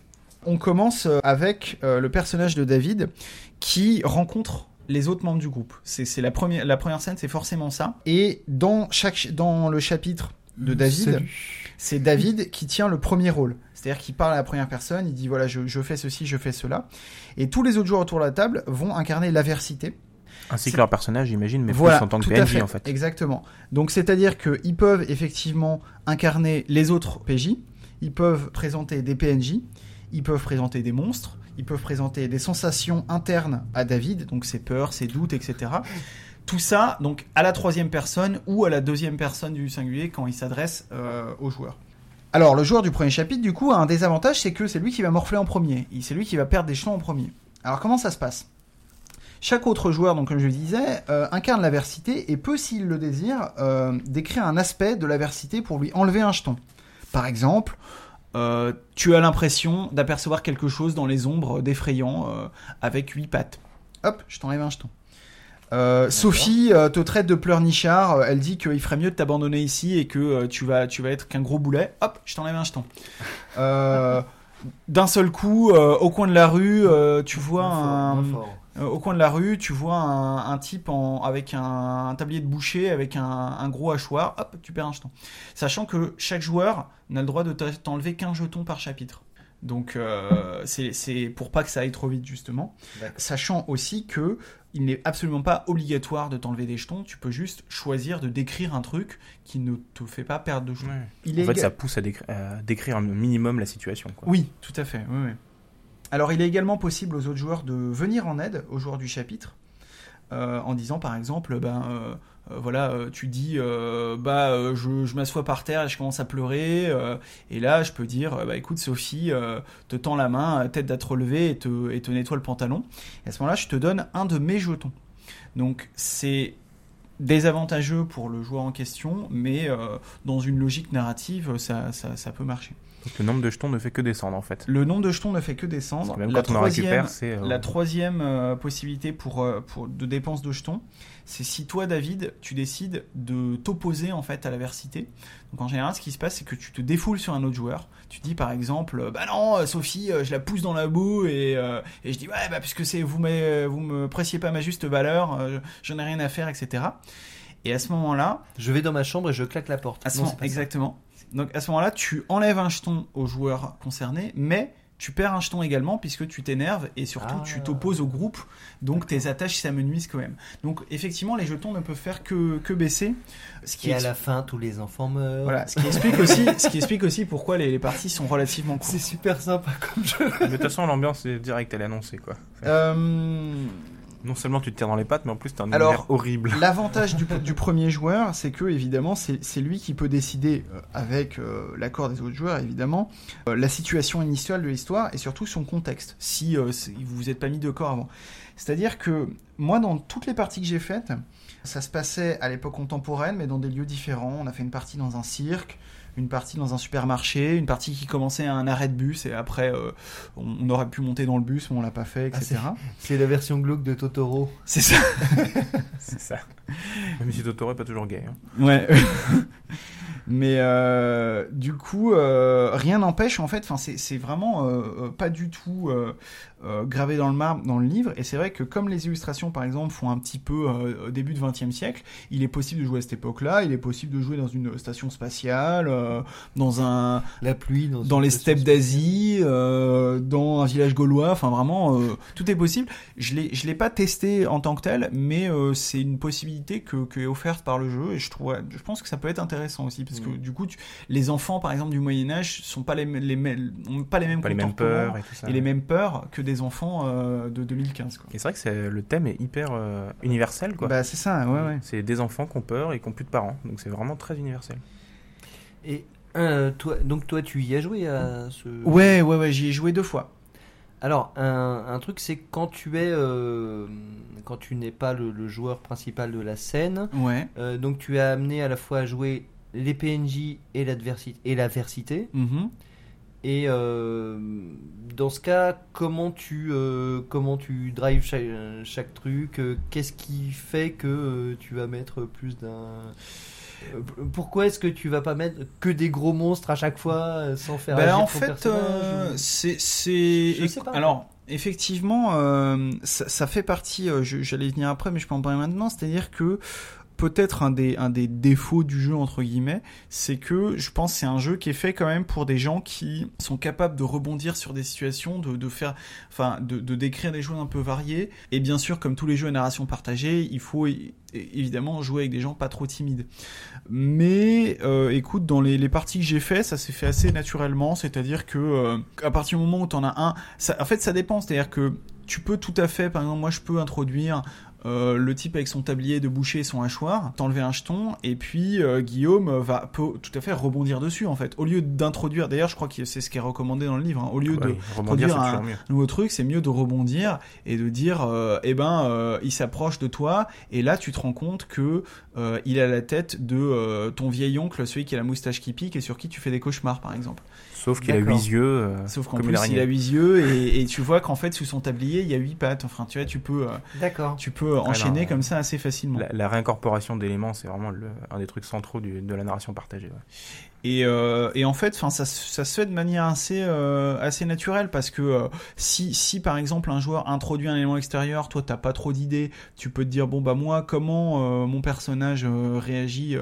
on commence euh, avec euh, le personnage de David qui rencontre les autres membres du groupe. C'est c'est la première, la première scène, c'est forcément ça. Et dans, chaque, dans le chapitre de David, c'est David qui tient le premier rôle. C'est-à-dire qu'il parle à la première personne, il dit voilà, je, je fais ceci, je fais cela. Et tous les autres joueurs autour de la table vont incarner l'aversité. Ainsi que leur personnage, j'imagine, mais voilà, plus en tant que PNJ fait, en fait. Exactement. Donc c'est-à-dire qu'ils peuvent effectivement incarner les autres PJ, ils peuvent présenter des PNJ, ils peuvent présenter des monstres, ils peuvent présenter des sensations internes à David, donc ses peurs, ses doutes, etc. Tout ça, donc à la troisième personne ou à la deuxième personne du singulier quand il s'adresse euh, aux joueurs. Alors, le joueur du premier chapitre, du coup, a un désavantage, c'est que c'est lui qui va morfler en premier. C'est lui qui va perdre des jetons en premier. Alors, comment ça se passe? Chaque autre joueur, donc comme je le disais, euh, incarne l'aversité et peut, s'il le désire, euh, décrire un aspect de l'aversité pour lui enlever un jeton. Par exemple, euh, tu as l'impression d'apercevoir quelque chose dans les ombres d'effrayant avec huit pattes. Hop, je t'enlève un jeton. Euh, Sophie euh, te traite de pleurnichard, euh, elle dit qu'il ferait mieux de t'abandonner ici et que euh, tu vas tu vas être qu'un gros boulet. Hop, je t'enlève un jeton. D'un seul coup, au coin de la rue, tu vois un, au coin de la rue, tu vois un, un type en, avec un, un tablier de boucher, avec un, un gros hachoir, hop, tu perds un jeton. Sachant que chaque joueur n'a le droit de t'enlever qu'un jeton par chapitre. Donc euh, c'est pour pas que ça aille trop vite justement. Sachant aussi que il n'est absolument pas obligatoire de t'enlever des jetons, tu peux juste choisir de décrire un truc qui ne te fait pas perdre de jetons. Ouais. Il En fait, éga- ça pousse à, décri- à décrire un minimum la situation. Quoi. oui, tout à fait. oui, oui. Alors, il est également possible aux autres joueurs de venir en aide aux joueurs du chapitre euh, en disant, par exemple, ben euh, voilà, euh, tu dis, euh, bah, euh, je, je m'assois par terre et je commence à pleurer, euh, et là, je peux dire, euh, bah, écoute, Sophie, euh, te tend la main, euh, tête à te relever et te, et te nettoie le pantalon. Et à ce moment-là, je te donne un de mes jetons. Donc, c'est désavantageux pour le joueur en question, mais euh, dans une logique narrative, ça, ça, ça peut marcher. Donc le nombre de jetons ne fait que descendre en fait. Le nombre de jetons ne fait que descendre. même La quand on en troisième- récupère, c'est. euh, la troisième euh, possibilité pour, euh, pour de dépense de jetons, c'est si toi, David, tu décides de t'opposer en fait à l'aversité. Donc en général, ce qui se passe, c'est que tu te défoules sur un autre joueur. Tu dis par exemple, euh, bah non, euh, Sophie, euh, je la pousse dans la boue et, euh, et je dis ouais, bah puisque c'est vous, me- vous me pressiez pas ma juste valeur, euh, j'en ai rien à faire, etc. Et à ce moment-là, Je vais dans ma chambre et je claque la porte. à ce Non, moment- exactement. Donc à ce moment-là, tu enlèves un jeton au joueur concerné, mais tu perds un jeton également puisque tu t'énerves et surtout Ah. tu t'opposes au groupe, donc tes attaches s'amenuisent quand même. Donc effectivement, les jetons ne peuvent faire que, que baisser. Ce qui, Et à la fin, tous les enfants meurent. voilà, ce qui explique aussi, ce qui explique aussi pourquoi les, les parties sont relativement courtes. C'est super sympa comme jeu. Mais de toute façon, l'ambiance est directe, elle est annoncée quoi. Euh, Non seulement tu te tires dans les pattes, mais en plus t'as un Alors, horrible. L'avantage du, du premier joueur, c'est que évidemment, c'est lui qui peut décider, euh, avec euh, l'accord des autres joueurs évidemment, euh, la situation initiale de l'histoire et surtout son contexte, si vous vous êtes pas mis d'accord avant. C'est-à-dire que moi, dans toutes les parties que j'ai faites, ça se passait à l'époque contemporaine, mais dans des lieux différents. On a fait une partie dans un cirque, une partie dans un supermarché, une partie qui commençait à un arrêt de bus et après euh, on, on aurait pu monter dans le bus, mais on l'a pas fait, Ah, etc. C'est la version glauque de Totoro. c'est ça. C'est ça. Même si Totoro est pas toujours gay. hein. Ouais. Mais euh, du coup, euh, rien n'empêche en fait. Enfin, c'est vraiment euh, pas du tout euh, euh, gravé dans le marbre dans le livre. Et c'est vrai que comme les illustrations, par exemple, font un petit peu euh, au début du XXe siècle, il est possible de jouer à cette époque-là. Il est possible de jouer dans une station spatiale, euh, dans un La pluie dans, dans les steppes d'Asie, euh, dans un village gaulois, enfin vraiment, euh, tout est possible. Je l'ai, je l'ai pas testé en tant que tel, mais euh, c'est une possibilité que, que est offerte par le jeu et je trouve, je pense que ça peut être intéressant aussi parce que Mm. du coup, tu- les enfants par exemple du Moyen Âge sont pas les, les, ont pas les mêmes Pas les mêmes comportements peurs et tout ça. et les mêmes peurs que des enfants euh, de 2015. Quoi. Et c'est vrai que c'est- le thème est hyper euh, universel quoi. Bah c'est ça, ouais ouais. C'est des enfants qui ont peur et qui ont plus de parents. Donc c'est vraiment très universel. Et Euh, toi, donc toi, tu y as joué à ce. Ouais, ouais, ouais, j'y ai joué deux fois. Alors, un, un truc, c'est quand tu es, euh, quand tu n'es pas le, le joueur principal de la scène, Ouais. euh, donc tu es amené à la fois à jouer les PNJ et l'adversité et. Mhm. Et euh, dans ce cas, comment tu, euh, comment tu drives chaque, chaque truc Qu'est-ce qui fait que tu vas mettre plus d'un. Pourquoi est-ce que tu vas pas mettre que des gros monstres à chaque fois euh, sans faire Ben, en fait, euh, ou- c'est, c'est, alors, effectivement, euh, ça, ça fait partie, euh, j'allais venir après, mais je peux en parler maintenant, c'est-à-dire que peut-être un des, défauts du jeu, entre guillemets, c'est que je pense que c'est un jeu qui est fait quand même pour des gens qui sont capables de rebondir sur des situations, de, faire, enfin, de, décrire des choses un peu variées. Et bien sûr, comme tous les jeux à narration partagée, il faut évidemment jouer avec des gens pas trop timides. Mais euh, écoute, dans les, parties que j'ai fait, ça s'est fait assez naturellement, c'est-à-dire que euh, à partir du moment où t'en as un, en fait, ça dépend, c'est-à-dire que tu peux tout à fait, par exemple, moi je peux introduire euh, le type avec son tablier de boucher et son hachoir, t'enlever un jeton, et puis euh, Guillaume va peut tout à fait rebondir dessus en fait. Au lieu d'introduire, d'ailleurs je crois que c'est ce qui est recommandé dans le livre, hein, au lieu de rebondir, produire mieux. nouveau truc, c'est mieux de rebondir et de dire, euh, eh ben, euh, il s'approche de toi, et là tu te rends compte que euh, il a la tête de euh, ton vieil oncle, celui qui a la moustache qui pique et sur qui tu fais des cauchemars, par exemple. Sauf qu'il a huit yeux. euh, Sauf qu'en plus, il a huit yeux et, et tu vois qu'en fait, sous son tablier, il y a huit pattes. Enfin, tu vois, tu peux, euh, D'accord. tu peux enchaîner non, comme ça assez facilement. La, la réincorporation d'éléments, c'est vraiment le- un des trucs centraux du- de la narration partagée. ouais. Et, euh, et en fait, ça, se- fait de manière assez, euh, assez naturelle parce que euh, si, si par exemple un joueur introduit un élément extérieur, toi t'as pas trop d'idées, tu peux te dire bon bah moi comment mon personnage réagit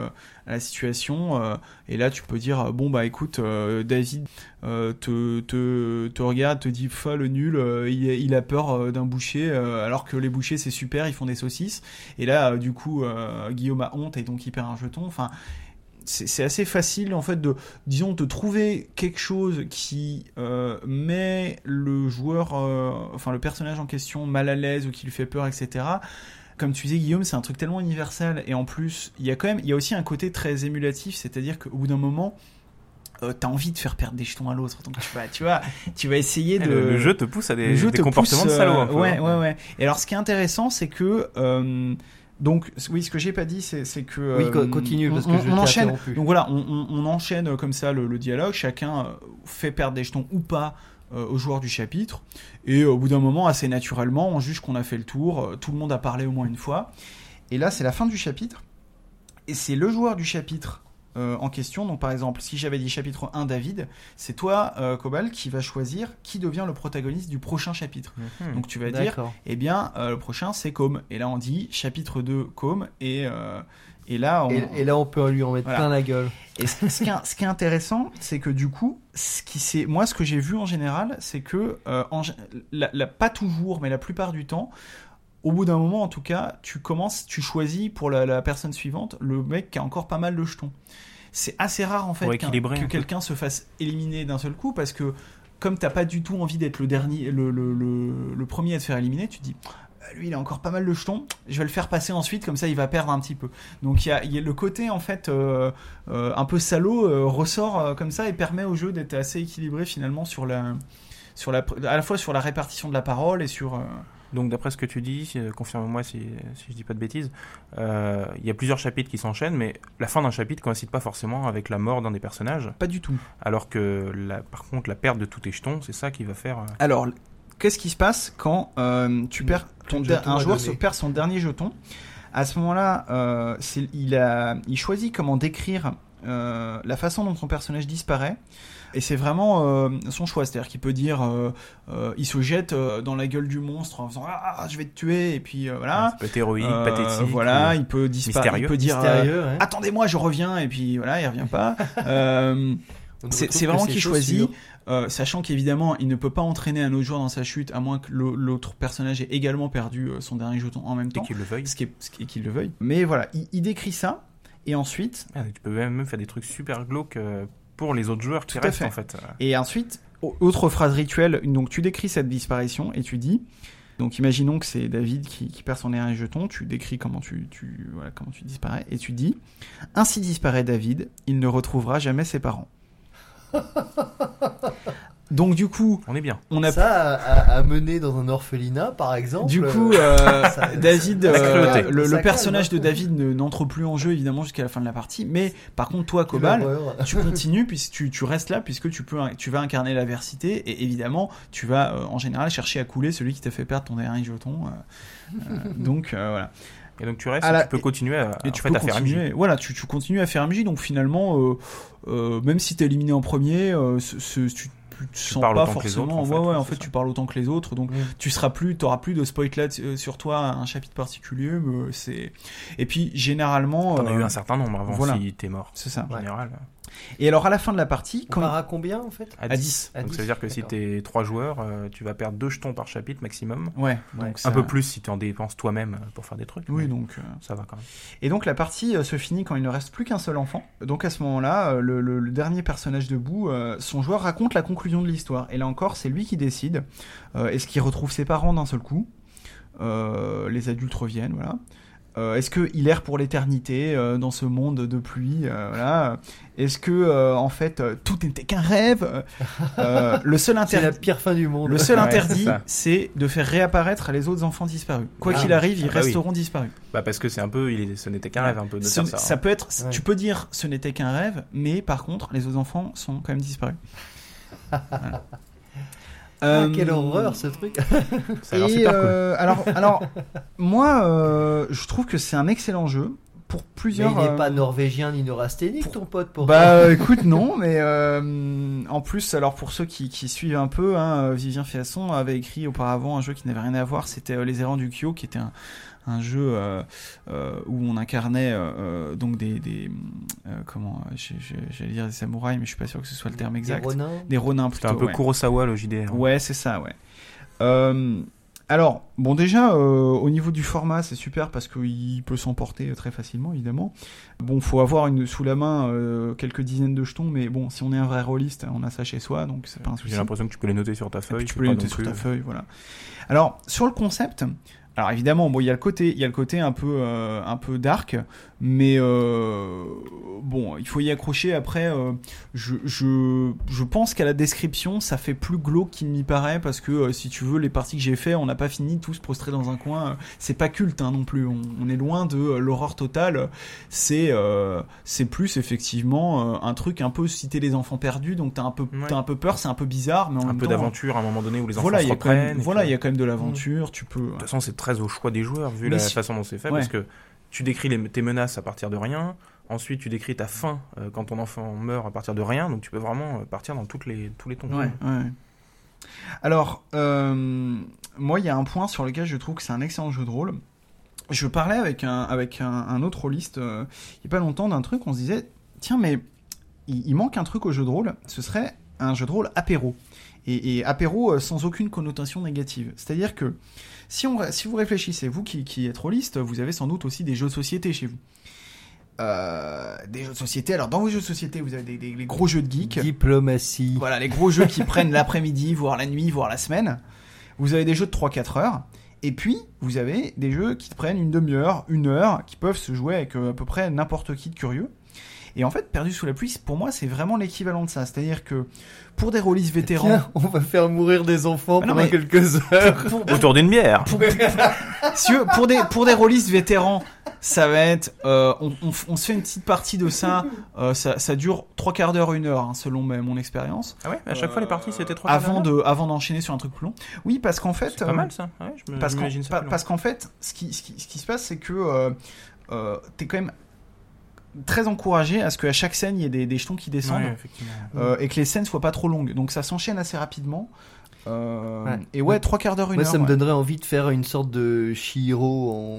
à la situation et là tu peux dire bon bah écoute David te, te, te regarde, te dit fa le nul, il, il a peur d'un boucher alors que les bouchers c'est super, ils font des saucisses et là du coup Guillaume a honte et donc il perd un jeton. Enfin c'est assez facile en fait de disons de trouver quelque chose qui euh, met le joueur euh, enfin le personnage en question mal à l'aise ou qui lui fait peur etc comme tu disais Guillaume c'est un truc tellement universel et en plus il y a quand même il y a aussi un côté très émulatif c'est à dire qu'au bout d'un moment euh, t'as envie de faire perdre des jetons à l'autre donc tu vas tu vois tu vas essayer de Le, le jeu te pousse à des, des te comportements pousse, de salaud. euh, un peu, ouais, hein. ouais, ouais. Et alors, ce qui est intéressant, c'est que. euh, donc, oui, ce que j'ai pas dit, c'est que. Oui, euh, co- continue, parce que on, je on t'ai enchaîne. interrompu. Donc voilà, on, enchaîne euh, comme ça le, le dialogue. Chacun euh, fait perdre des jetons ou pas euh, aux joueurs du chapitre. Et au bout d'un moment, assez naturellement, on juge qu'on a fait le tour. tout le monde a parlé au moins une fois. Et là, c'est la fin du chapitre. Et c'est le joueur du chapitre euh, en question. Donc, par exemple, si j'avais dit chapitre 1, David, c'est toi, euh, Cobal, qui va choisir qui devient le protagoniste du prochain chapitre. Mhm. Donc, tu vas dire, eh bien, euh, le prochain, c'est Com. Et là, on dit chapitre 2, Com. Et, euh, et là, on. Et, et là, on peut lui en mettre Voilà. plein la gueule. Et ce, ce qui est, ce qui est intéressant, c'est que du coup, ce qui c'est, moi, ce que j'ai vu en général, c'est que, euh, en gé- la, la- pas toujours, mais la plupart du temps, au bout d'un moment, en tout cas, tu commences, tu choisis pour la, la personne suivante le mec qui a encore pas mal de jetons. C'est assez rare en fait que quelqu'un se fasse éliminer d'un seul coup parce que comme t'as pas du tout envie d'être le dernier, le, le, le- le premier à te faire éliminer, tu te dis Ah, lui il a encore pas mal de jetons, je vais le faire passer ensuite comme ça il va perdre un petit peu. Donc il y a, il y a le côté en fait euh, euh, un peu salaud euh, ressort comme ça et permet au jeu d'être assez équilibré finalement sur la sur la à la fois sur la répartition de la parole et sur Donc d'après ce que tu dis, euh, confirme-moi si, si je dis pas de bêtises, euh, il y a plusieurs chapitres qui s'enchaînent, mais la fin d'un chapitre coïncide pas forcément avec la mort d'un des personnages, pas du tout. alors que la, par contre la perte de tous tes jetons, c'est ça qui va faire... euh, Alors qu'est-ce qui se passe quand euh, tu perds ton un joueur se perd son dernier jeton? À ce moment-là, euh, il a il choisit comment décrire euh, la façon dont son personnage disparaît. Et c'est vraiment euh, son choix, c'est-à-dire qu'il peut dire, euh, euh, il se jette euh, dans la gueule du monstre en faisant ah je vais te tuer et puis euh, voilà. Ça peut être héroïque, Euh, pathétique. Voilà, ou- il peut disparaître, il peut dire euh, attendez-moi je reviens et puis voilà il revient pas. Euh, c'est vraiment ses qui chaussures. choisit, euh, sachant qu'évidemment, il ne peut pas entraîner un autre joueur dans sa chute, à moins que l'au- l'autre personnage ait également perdu euh, son dernier jeton en même Et temps, qu'il le veuille. ce qui est, ce qui est qu'il le veuille. Mais voilà, il, il décrit ça, et ensuite, Ah, tu peux même faire des trucs super glauques euh, pour les autres joueurs qui Tout restent fait. en fait. et ensuite, au- autre phrase rituelle, donc tu décris cette disparition, et tu dis, donc imaginons que c'est David qui, qui perd son dernier jeton, tu décris comment tu, tu, voilà, comment tu disparais, et tu dis, ainsi disparaît David, il ne retrouvera jamais ses parents. Donc du coup, On est bien. on a Ça, à, à mener dans un orphelinat, par exemple. Du coup, euh, euh, ça- David, euh, le, personnage de calme, hein. David ne- n'entre plus en jeu évidemment jusqu'à la fin de la partie. Mais par contre, toi, Cobal, tu continues puisque tu, tu restes là puisque tu peux, tu vas incarner l'adversité et évidemment, tu vas euh, en général chercher à couler celui qui t'a fait perdre ton dernier jeton. euh, euh, donc euh, voilà. Et donc tu restes, la- tu peux continuer à, Et tu fait, peux à faire. MJ. Voilà, tu, tu continues à faire MJ. Donc finalement, euh, euh, même si t'es éliminé en premier, euh, ce- ce- tu, tu te sens parles pas forcément. autres, en ouais, fait, ouais, en fait, ça. tu parles autant que les autres. Donc Mm. tu seras plus, t'auras plus de spotlight euh, sur toi, un chapitre particulier. mais c'est. Et puis généralement. T'en as euh, eu un certain nombre avant voilà. si t'es mort. C'est ça. En Ouais. général, Et alors à la fin de la partie, On quand part à combien en fait? À, À 10. 10. À Donc 10, ça veut dire que si d'accord. t'es 3 joueurs, euh, tu vas perdre 2 jetons par chapitre maximum. ouais, Ouais. donc ça- Un peu plus si tu en dépenses toi-même euh, pour faire des trucs. Oui, donc. euh, Ça va quand même. Et donc la partie euh, se finit quand il ne reste plus qu'un seul enfant. Donc à ce moment-là, euh, le, le- le dernier personnage debout, euh, son joueur raconte la conclusion de l'histoire. Et là encore, c'est lui qui décide. Euh, Est-ce qu'il retrouve ses parents d'un seul coup Euh, Les adultes reviennent, voilà. Euh, Est-ce qu'il erre pour l'éternité euh, dans ce monde de pluie euh, voilà. Est-ce que euh, en fait euh, tout n'était qu'un rêve Euh, Le seul C'est la interdit, pire fin du monde. le seul Ouais, interdit, c'est de faire réapparaître les autres enfants disparus. Quoi Ah. qu'il arrive, ils Ah bah oui. resteront disparus. Bah parce que c'est un peu, il est, ce n'était qu'un rêve un peu de Ce- faire ça. ça hein. peut être, Ouais. tu peux dire ce n'était qu'un rêve, mais par contre, les autres enfants sont quand même disparus. Voilà. Ah, Euh, quelle horreur ce truc. Ça a l'air et, super cool. euh, alors, alors, moi, euh, je trouve que c'est un excellent jeu pour Mais plusieurs. il n'est euh, pas norvégien ni neurasthénique, ton pote. Pour Bah euh, écoute non mais euh, en plus alors pour ceux qui, qui suivent un peu hein, Vivien Fiasson avait écrit auparavant un jeu qui n'avait rien à voir c'était euh, Les Errants du Kyo qui était un, un jeu euh, euh, où on incarnait euh, donc des, des euh, comment j'allais dire des samouraïs mais je suis pas sûr que ce soit le terme Des exact Ronins. des ronins C'était plutôt un peu ouais. Kurosawa le JDR. Ouais, c'est ça, ouais. Alors, bon, déjà, euh, au niveau du format, c'est super parce qu'il peut s'emporter très facilement, évidemment. Bon, faut avoir une, sous la main euh, quelques dizaines de jetons, mais bon, si on est un vrai rôliste, on a ça chez soi, donc c'est pas un souci. J'ai l'impression que tu peux les noter sur ta Et feuille. tu peux les noter sur ta feuille, voilà. Alors, sur le concept, alors évidemment, bon, il y a le côté, il y a le côté un peu, euh, un peu dark, mais euh, bon, il faut y accrocher. Après, euh, je, je, je pense qu'à la description, ça fait plus glauque qu'il n'y paraît, parce que si tu veux, les parties que j'ai fait, on n'a pas fini tous prostrés dans un coin. C'est pas culte hein, non plus. On, on est loin de l'horreur totale. C'est, euh, c'est plus effectivement un truc un peu citer les enfants perdus. Donc t'as un peu, Ouais. t'as un peu peur, c'est un peu bizarre, mais en Un même peu temps, d'aventure à un moment donné où les enfants voilà, se il y a quand reprennent. même, et voilà, il y a quand même de l'aventure. Tu peux. De toute façon, c'est très au choix des joueurs vu Mais la si- façon dont c'est fait Ouais. parce que tu décris les- tes menaces à partir de rien. Ensuite, tu décris ta fin euh, quand ton enfant meurt à partir de rien. Donc, tu peux vraiment euh, partir dans toutes les, tous les tons. Ouais, ouais. Alors, euh, moi, il y a un point sur lequel je trouve que c'est un excellent jeu de rôle. Je parlais avec un, avec un, un autre rôliste euh, il n'y a pas longtemps d'un truc, on se disait, tiens, mais il, il manque un truc au jeu de rôle, ce serait un jeu de rôle apéro. Et, et apéro sans aucune connotation négative. C'est-à-dire que si, on, si vous réfléchissez, vous qui, qui êtes rôliste, vous avez sans doute aussi des jeux de société chez vous. Euh, des jeux de société, alors dans vos jeux de société, vous avez des, des- des gros jeux de geeks. Diplomatie. Voilà, les gros jeux qui prennent l'après-midi, voire la nuit, voire la semaine. Vous avez des jeux de 3-4 heures. Et puis, vous avez des jeux qui prennent une demi-heure, une heure, qui peuvent se jouer avec euh, à peu près n'importe qui de curieux. Et en fait, Perdu sous la pluie, pour moi, c'est vraiment l'équivalent de ça. C'est-à-dire que pour des rôlistes vétérans, Tiens, on va faire mourir des enfants non, pendant quelques heures. pour, Autour d'une bière. si tu veux, pour des pour des rôlistes vétérans, ça va être, euh, on, on, on se fait une petite partie de ça. euh, ça, ça dure trois quarts d'heure, une heure, hein, selon ma- mon expérience. Ah ouais, à chaque fois, les parties, c'était trois Avant quarts d'heure de avant d'enchaîner sur un truc plus long. Oui, parce qu'en fait, C'est pas euh, mal ça. Ouais, je me- parce qu'en j'imagine ça pa- plus long. parce qu'en fait, ce qui, ce, qui, ce qui se passe, c'est que euh, euh, t'es quand même très encouragé à ce qu'à chaque scène, il y ait des, des jetons qui descendent Ouais, euh, et que les scènes soient pas trop longues. Donc ça s'enchaîne assez rapidement. Euh, Ouais. Et ouais, trois quarts d'heure, une Moi, heure. ça me ouais. donnerait envie de faire une sorte de Shiro en.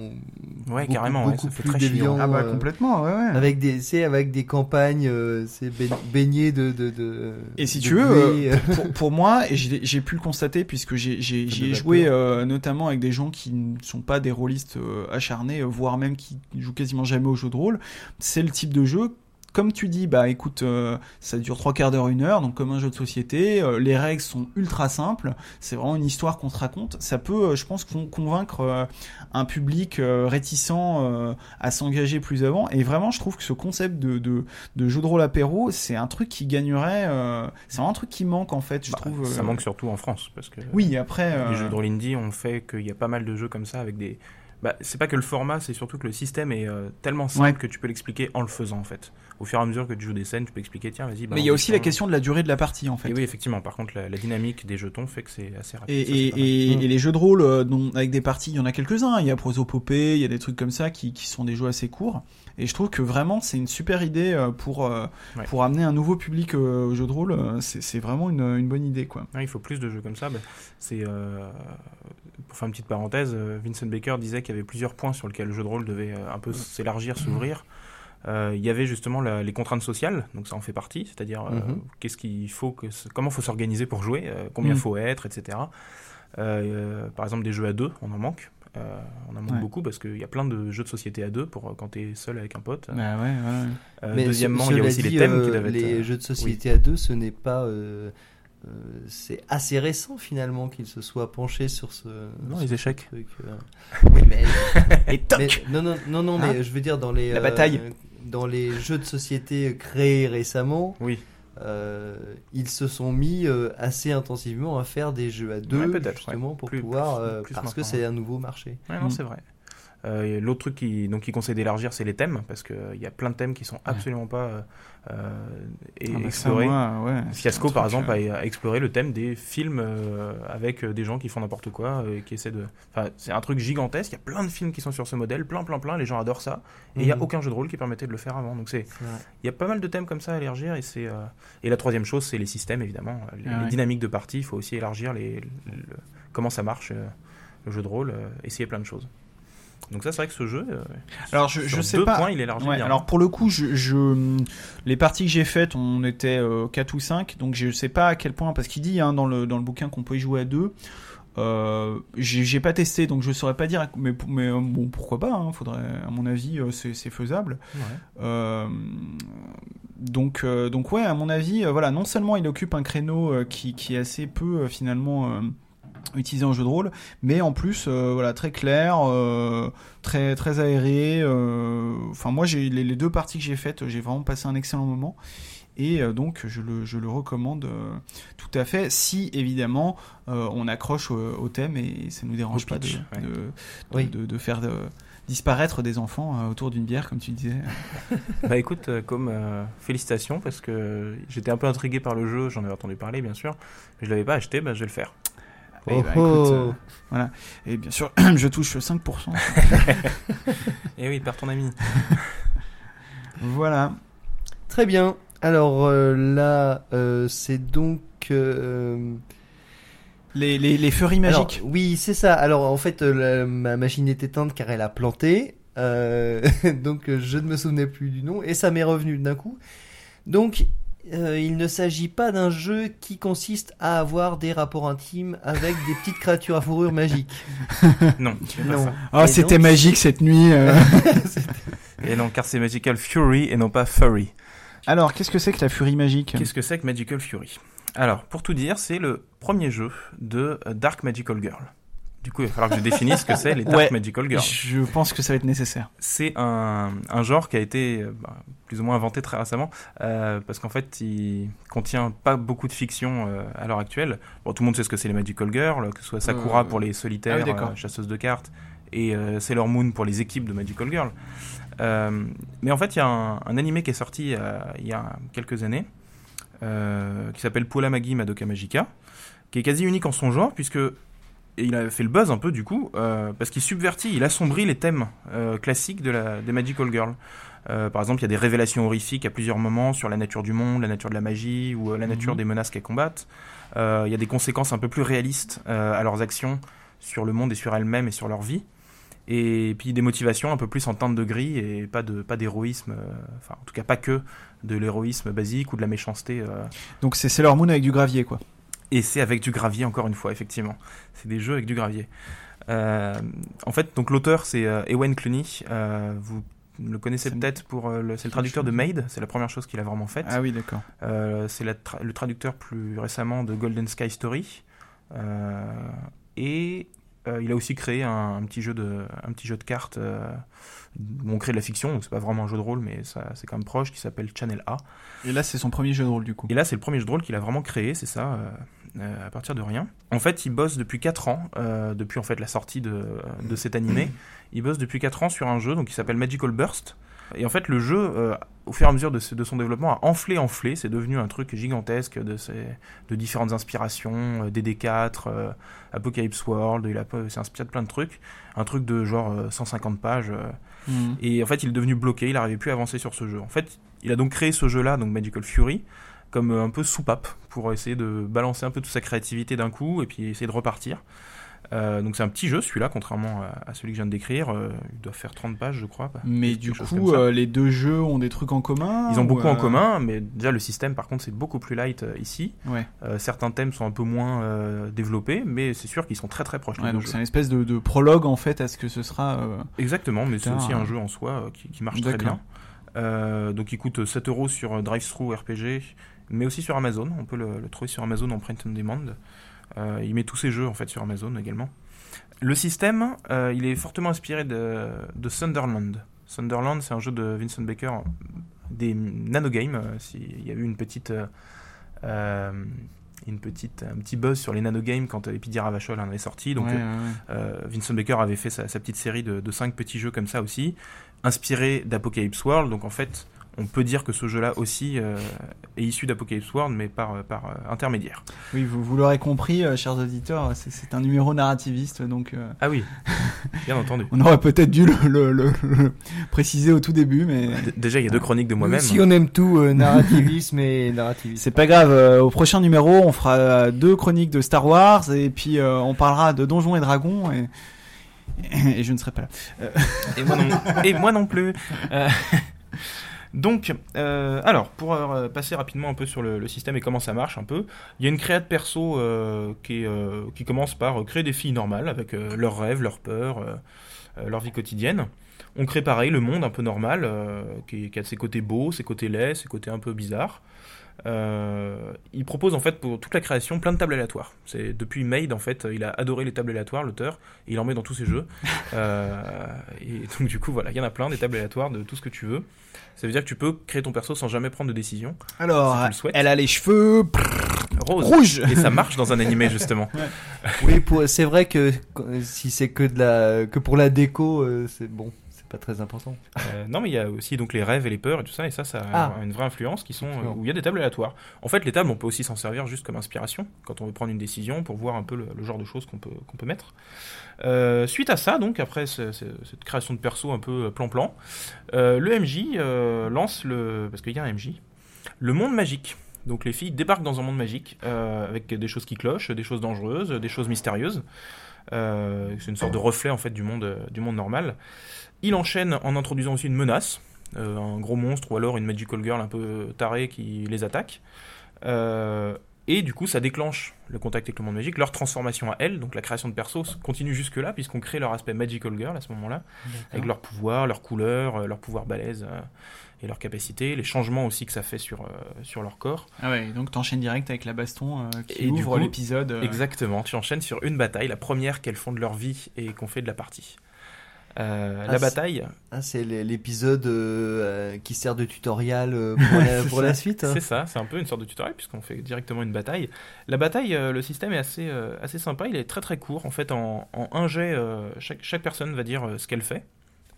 Ouais, beaucoup- carrément, ouais, Beaucoup ça fait plus très déviant. Ah bah euh, complètement, ouais, ouais. Avec des, c'est avec des campagnes, euh, c'est baign- baigné de, de, de. Et si de tu veux, blé, euh, pour, pour- moi, et j'ai j'ai pu le constater puisque j'ai j'ai- Ça j'y ai joué euh, notamment avec des gens qui ne sont pas des rôlistes euh, acharnés, voire même qui jouent quasiment jamais au jeu de rôle, c'est le type de jeu comme tu dis, bah écoute, euh, ça dure trois quarts d'heure, une heure, donc comme un jeu de société, euh, les règles sont ultra simples, c'est vraiment une histoire qu'on se raconte. Ça peut, euh, je pense, con- convaincre un public réticent à s'engager plus avant. Et vraiment, je trouve que ce concept de, de, de jeu de rôle apéro, c'est un truc qui gagnerait. c'est vraiment un truc qui manque en fait, je Bah, trouve. ça manque surtout en France parce que Oui, après. les jeux de rôle indie ont fait qu'il y a pas mal de jeux comme ça avec des. Bah, c'est pas que le format, c'est surtout que le système est euh, tellement simple Ouais. que tu peux l'expliquer en le faisant en fait. Au fur et à mesure que tu joues des scènes, tu peux expliquer tiens vas-y. Mais il y a aussi la question de la durée de la partie en fait. Et oui effectivement. Par contre la, la dynamique des jetons fait que c'est assez rapide. Et, Ça, Mm. et les jeux de rôle euh, dont- avec des parties, il y en a quelques-uns. Il y a Prosopopée, il y a des trucs comme ça qui, qui sont des jeux assez courts. Et je trouve que vraiment c'est une super idée euh, pour, euh, Ouais. pour amener un nouveau public euh, au jeu de rôle. C'est vraiment une, une bonne idée quoi. Ouais, il faut plus de jeux comme ça. Bah, c'est pour faire une petite parenthèse, Vincent Baker disait qu'il y avait plusieurs points sur lesquels le jeu de rôle devait euh, un peu s'élargir, s'ouvrir. Euh, il y avait justement la- les contraintes sociales, donc ça en fait partie, c'est-à-dire euh, Mhm. qu'est-ce qu'il faut, que, comment faut s'organiser pour jouer, euh, combien Mhm. faut être, etc. Euh, euh, par exemple, des jeux à deux, on en manque. Euh, on en manque Ouais. beaucoup parce qu'il y a plein de jeux de société à deux pour euh, quand tu es seul avec un pote. Bah ouais, ouais. Euh, Mais deuxièmement, il y a aussi dit, les thèmes euh, qui doivent être. Les jeux de société à deux, ce n'est pas. Euh, euh, c'est assez récent finalement qu'ils se soient penchés sur ce. Non, sur les ce échecs. truc, euh. Oui, mais, Et toc mais- non, non, non, non, mais Hein je veux dire dans les La euh, bataille. dans les jeux de société créés récemment, Oui, euh, ils se sont mis euh, assez intensivement à faire des jeux à deux, Ouais, justement pour Plus- pouvoir, plus- euh, plus parce que c'est un nouveau marché. Ouais, non, Mm. c'est vrai. Euh, L'autre truc qui, donc, qui conseille d'élargir, c'est les thèmes, parce qu'il y a plein de thèmes qui sont absolument pas euh, euh, et- Ah bah explorés. moi, ouais, Fiasco, par exemple, euh, a, a exploré le thème des films euh, avec euh, des gens qui font n'importe quoi euh, et qui essaient de. Enfin, c'est un truc gigantesque. Il y a plein de films qui sont sur ce modèle, plein, plein, plein. Les gens adorent ça. Et il n'y a Mhm. aucun jeu de rôle qui permettait de le faire avant. Donc c'est, il y a pas mal de thèmes comme ça à élargir. Et c'est. euh, Et la troisième chose, c'est les systèmes, évidemment. Les, Ah les dynamiques de partie. Il faut aussi élargir les, le- comment ça marche euh, le jeu de rôle. euh, essayer plein de choses. Donc ça, c'est vrai que ce jeu. euh, Alors je, sais deux pas. points, il Ouais, bien. alors pour le coup, je, je- les parties que j'ai faites, on était euh, 4 ou 5, donc je sais pas à quel point, parce qu'il dit hein, dans, le, dans le bouquin qu'on peut y jouer à deux. Euh, j'ai pas testé, donc je saurais pas dire, mais, mais euh, bon, pourquoi pas, hein, faudrait, à mon avis, euh, c'est faisable. Ouais. Donc, donc ouais, à mon avis, voilà, non seulement il occupe un créneau qui, qui est assez peu finalement utilisé en jeu de rôle, mais en plus, euh, voilà, très clair, euh, très très aéré. euh, Enfin, moi, j'ai les, les deux parties que j'ai faites, j'ai vraiment passé un excellent moment. Et donc, je le, je le recommande tout à fait, si évidemment on accroche au, au thème et ça nous dérange Au pas de, ouais. de, Oui. de, de faire disparaître des enfants autour d'une bière, comme tu disais. Bah écoute, comme euh, félicitations parce que j'étais un peu intrigué par le jeu, j'en avais entendu parler bien sûr, mais je l'avais pas acheté, bah je vais le faire. Eh Oh ben, oh. écoute, euh, voilà. Et bien sûr, je touche 5%. Et oui, par ton ami. voilà. Très bien. Alors euh, là, euh, c'est donc. euh, Les, les, les furries magiques. Alors, oui, c'est ça. Alors en fait, la- ma machine est éteinte car elle a planté. Euh, donc je ne me souvenais plus du nom et ça m'est revenu d'un coup. Donc euh, il ne s'agit pas d'un jeu qui consiste à avoir des rapports intimes avec des petites créatures à fourrure magique. Non, Non. oh, c'était donc- magique cette nuit. euh. Et non, car c'est Magical Fury et non pas Furry. Alors, qu'est-ce que c'est que la furie magique? Qu'est-ce que c'est que Magical Fury? Alors, pour tout dire, c'est le premier jeu de Dark Magical Girl. Du coup, il va falloir que je définisse ce que c'est les Dark Ouais. Magical Girls. Je pense que ça va être nécessaire. C'est un, un genre qui a été euh, bah, plus ou moins inventé très récemment, euh, parce qu'en fait, il contient pas beaucoup de fiction euh, à l'heure actuelle. Bon, tout le monde sait ce que c'est les Magical Girls, que ce soit Sakura Euh, pour les ah solitaires, oui, euh, chasseuses de cartes, et euh, Sailor Moon pour les équipes de Magical Girl. Euh, mais en fait, il y a un, un animé qui est sorti euh, il y a quelques années, euh, qui s'appelle Puolamagi Madoka Magica, qui est quasi unique en son genre, puisque et il a fait le buzz un peu du coup, euh, parce qu'il subvertit, il assombrit les thèmes euh, classiques de la, des Magical Girls. Euh, par exemple, il y a des révélations horrifiques à plusieurs moments sur la nature du monde, la nature de la magie ou euh, la nature Mhm. des menaces qu'elles combattent. Il y a des conséquences un peu plus réalistes à leurs actions sur le monde et sur elles-mêmes et sur leur vie. Et puis des motivations un peu plus en teinte de gris et pas de pas d'héroïsme, enfin en tout cas pas que de l'héroïsme basique ou de la méchanceté. Donc, c'est Sailor Moon avec du gravier, quoi. Et c'est avec du gravier, encore une fois, effectivement. C'est des jeux avec du gravier. Euh, en fait, donc l'auteur, c'est euh, Ewen Cluny. Euh, vous le connaissez peut-être pour euh, le, c'est le traducteur de Maid, c'est la première chose qu'il a vraiment faite. Ah oui, d'accord. C'est tra- le traducteur plus récemment de Golden Sky Story. Et il a aussi créé un, un petit jeu de, un petit jeu de cartes où on crée de la fiction, donc c'est pas vraiment un jeu de rôle, mais ça, c'est quand même proche, qui s'appelle Channel A. Et là, c'est son premier jeu de rôle, du coup. Et là, c'est le premier jeu de rôle qu'il a vraiment créé, c'est ça, à partir de rien. En fait, il bosse depuis 4 ans, euh, depuis en fait la sortie de, de cet animé. Il bosse depuis 4 ans sur un jeu donc, qui s'appelle Magical Burst. Et en fait, le jeu, euh, au fur et à mesure de, ce- de son développement, a enflé, enflé. C'est devenu un truc gigantesque de, différentes inspirations, euh, DD4, euh, Apocalypse World. Il a pas- s'est inspiré de plein de trucs. Un truc de genre euh, 150 pages. euh, Mhm. et en fait, il est devenu bloqué, il n'arrivait plus à avancer sur ce jeu. En fait, il a donc créé ce jeu-là, donc Magical Fury, comme euh, un peu soupape pour essayer de balancer un peu toute sa créativité d'un coup et puis essayer de repartir. Euh, donc c'est un petit jeu celui-là, contrairement à, celui que je viens de décrire. Euh, il doit faire 30 pages, je crois. Mais du coup, euh, les deux jeux ont des trucs en commun Ils ont ou, beaucoup en commun, mais déjà le système, par contre, c'est beaucoup plus light ici. Ouais. Certains thèmes sont un peu moins développés, mais c'est sûr qu'ils sont très très proches. Ouais, donc c'est une espèce de, de prologue en fait à ce que ce sera. Exactement, mais c'est aussi un jeu en soi qui, qui marche très bien. Donc il coûte 7 euros sur DriveThru RPG, mais aussi sur Amazon. On peut le, le trouver sur Amazon en print on demand. Euh, il met tous ses jeux en fait sur Amazon également. Le système, euh, il est fortement inspiré de, de Sunderland. Sunderland, c'est un jeu de Vincent Baker, des nanogames. euh, si- Il y a eu une petite, euh, une petite, un petit buzz sur les nanogames quand Epidia Ravachol en est sorti. Donc ouais, ouais, ouais. Vincent Baker avait fait sa, sa petite série de, de cinq petits jeux comme ça aussi, inspirés d'Apocalypse World. Donc en fait, on peut dire que ce jeu-là aussi euh, est issu d'Apocalypse World, mais par, par euh, intermédiaire. Oui, vous, vous l'aurez compris, euh, chers auditeurs, c'est- c'est un numéro narrativiste, donc euh, Ah oui, bien entendu. on aurait peut-être dû le, le- le- le préciser au tout début, mais D- Déjà, il y a deux chroniques de moi-même. aussi, on aime tout, euh, narrativisme et narrativisme. c'est pas grave. euh, au prochain numéro, on fera euh, deux chroniques de Star Wars et puis euh, on parlera de Donjons et Dragons et, et je ne serai pas là. Et moi non, et moi non plus. Donc, euh, alors, pour euh, passer rapidement un peu sur le, système et comment ça marche un peu, il y a une créa de perso euh, qui, euh, qui commence par créer des filles normales avec leurs rêves, leurs peurs, leur vie quotidienne. On crée pareil le monde un peu normal, euh, qui, qui a ses côtés beaux, ses côtés laids, ses côtés un peu bizarres. Euh, il propose en fait pour toute la création plein de tables aléatoires. C'est depuis Made en fait, il a adoré les tables aléatoires, l'auteur, et il en met dans tous ses jeux. Euh, et donc du coup voilà, il y en a plein des tables aléatoires de tout ce que tu veux. Ça veut dire que tu peux créer ton perso sans jamais prendre de décision. Alors, Si elle a les cheveux Rose. rouges. Et ça marche dans un animé justement. Oui, pour- c'est vrai que si c'est que de la, que pour la déco, euh, c'est bon, c'est pas très important. Euh, non mais il y a aussi donc les rêves et les peurs et tout ça et ça ça a Ah. une vraie influence qui sont euh, où il y a des tables aléatoires. En fait les tables on peut aussi s'en servir juste comme inspiration quand on veut prendre une décision pour voir un peu le, le genre de choses qu'on peut qu'on peut mettre. Euh, suite à ça donc après ce- ce- cette création de perso un peu plan plan, euh, le MJ euh, lance le parce qu'il y a un MJ le monde magique. Donc les filles débarquent dans un monde magique euh, avec des choses qui clochent, des choses dangereuses, des choses mystérieuses. Euh, c'est une sorte de reflet en fait du monde, euh, du normal. Il enchaîne en introduisant aussi une menace, un gros monstre ou alors une magical girl un peu tarée qui les attaque. Et du coup, ça déclenche le contact avec le monde magique, leur transformation à elles, donc la création de persos continue jusque-là, puisqu'on crée leur aspect magical girl à ce moment-là, avec leurs pouvoirs, leurs couleurs, euh, leurs pouvoirs balèzes euh, et leurs capacités, les changements aussi que ça fait sur, euh, sur leur corps. Ah ouais, donc t'enchaînes direct avec la baston euh, qui Et ouvre l'épisode. Exactement, tu enchaînes sur une bataille, la première qu'elles font de leur vie et qu'on fait de la partie. Euh, Ah, la bataille, Ah, c'est l'é- l'épisode euh, euh, qui sert de tutoriel pour, la, pour la suite. hein. C'est ça, c'est un peu une sorte de tutoriel puisqu'on fait directement une bataille. La bataille, euh, le système est assez, assez sympa, il est très très court. En fait, en, en un jet, chaque, chaque personne va dire ce qu'elle fait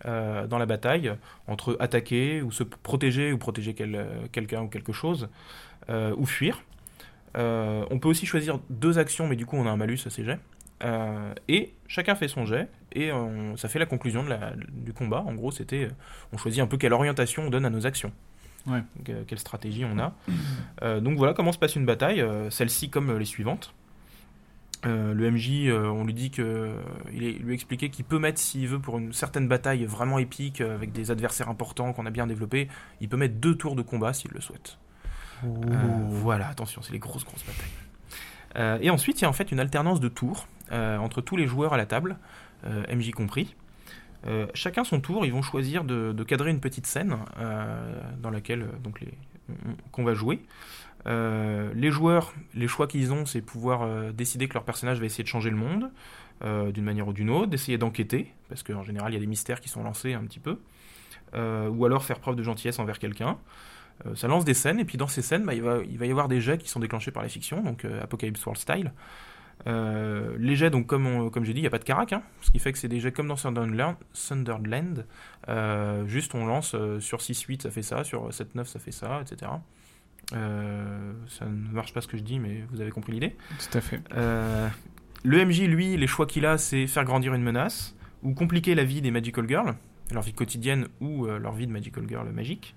dans la bataille, entre attaquer ou se protéger ou protéger quel- quelqu'un ou quelque chose, ou fuir. On peut aussi choisir deux actions, mais du coup on a un malus à ces jets. Euh, et chacun fait son jet, et on- ça fait la conclusion de la- du combat. En gros, c'était, euh, on choisit un peu quelle orientation on donne à nos actions. Ouais. Donc, euh, quelle stratégie on a. Euh, donc voilà comment se passe une bataille, celle-ci comme les suivantes. Le MJ, on lui dit que il est- lui expliqué qu'il peut mettre s'il veut pour une certaine bataille vraiment épique avec des adversaires importants qu'on a bien développés, il peut mettre deux tours de combat s'il le souhaite. Voilà, attention, c'est les grosses grosses batailles. Euh, et ensuite, il y a en fait une alternance de tours entre tous les joueurs à la table, euh, MJ compris. Euh, chacun son tour, ils vont choisir de, cadrer une petite scène euh, dans laquelle euh, donc qu'on va jouer. Euh, les joueurs, les choix qu'ils ont, c'est pouvoir euh, décider que leur personnage va essayer de changer le monde euh, d'une manière ou d'une autre, d'essayer d'enquêter, parce qu'en général il y a des mystères qui sont lancés un petit peu, euh, ou alors faire preuve de gentillesse envers quelqu'un. Euh, ça lance des scènes, et puis dans ces scènes, bah, il, va, il va y avoir des jets qui sont déclenchés par la fiction, donc euh, Apocalypse World style. Euh, les jets, donc comme, on- comme j'ai dit, il n'y a pas de carac, hein, ce qui fait que c'est des jets comme dans Sunderland, Sunderland. Euh, juste on lance euh, sur 6-8 ça fait ça, sur 7-9 ça fait ça, etc. Ça ne marche pas ce que je dis, mais vous avez compris l'idée. Tout à fait. Le MJ, lui, les choix qu'il a, c'est faire grandir une menace ou compliquer la vie des Magical Girls, leur vie quotidienne ou leur vie de Magical Girl magique.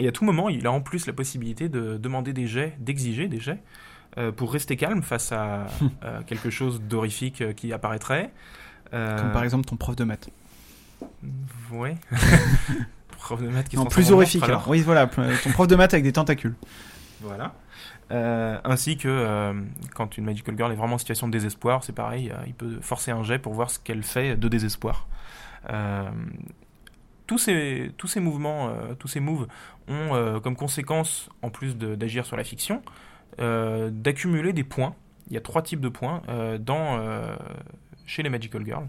Et à tout moment, il a en plus la possibilité de demander des jets, d'exiger des jets, euh, pour rester calme face à euh, quelque chose d'horrifique euh, qui apparaîtrait. Comme par exemple ton prof de maths. Ouais. Prof de maths qui Non, plus horrifique. alors. alors. Oui, voilà, ton prof de maths avec des tentacules. Voilà. Euh, ainsi que euh, quand une Magical Girl est vraiment en situation de désespoir, c'est pareil, euh, il peut forcer un jet pour voir ce qu'elle fait de désespoir. Tous, ces, tous ces mouvements, tous ces moves ont comme conséquence, en plus d'agir sur la fiction, d'accumuler des points. Il y a trois types de points euh, dans, euh, chez les Magical Girls.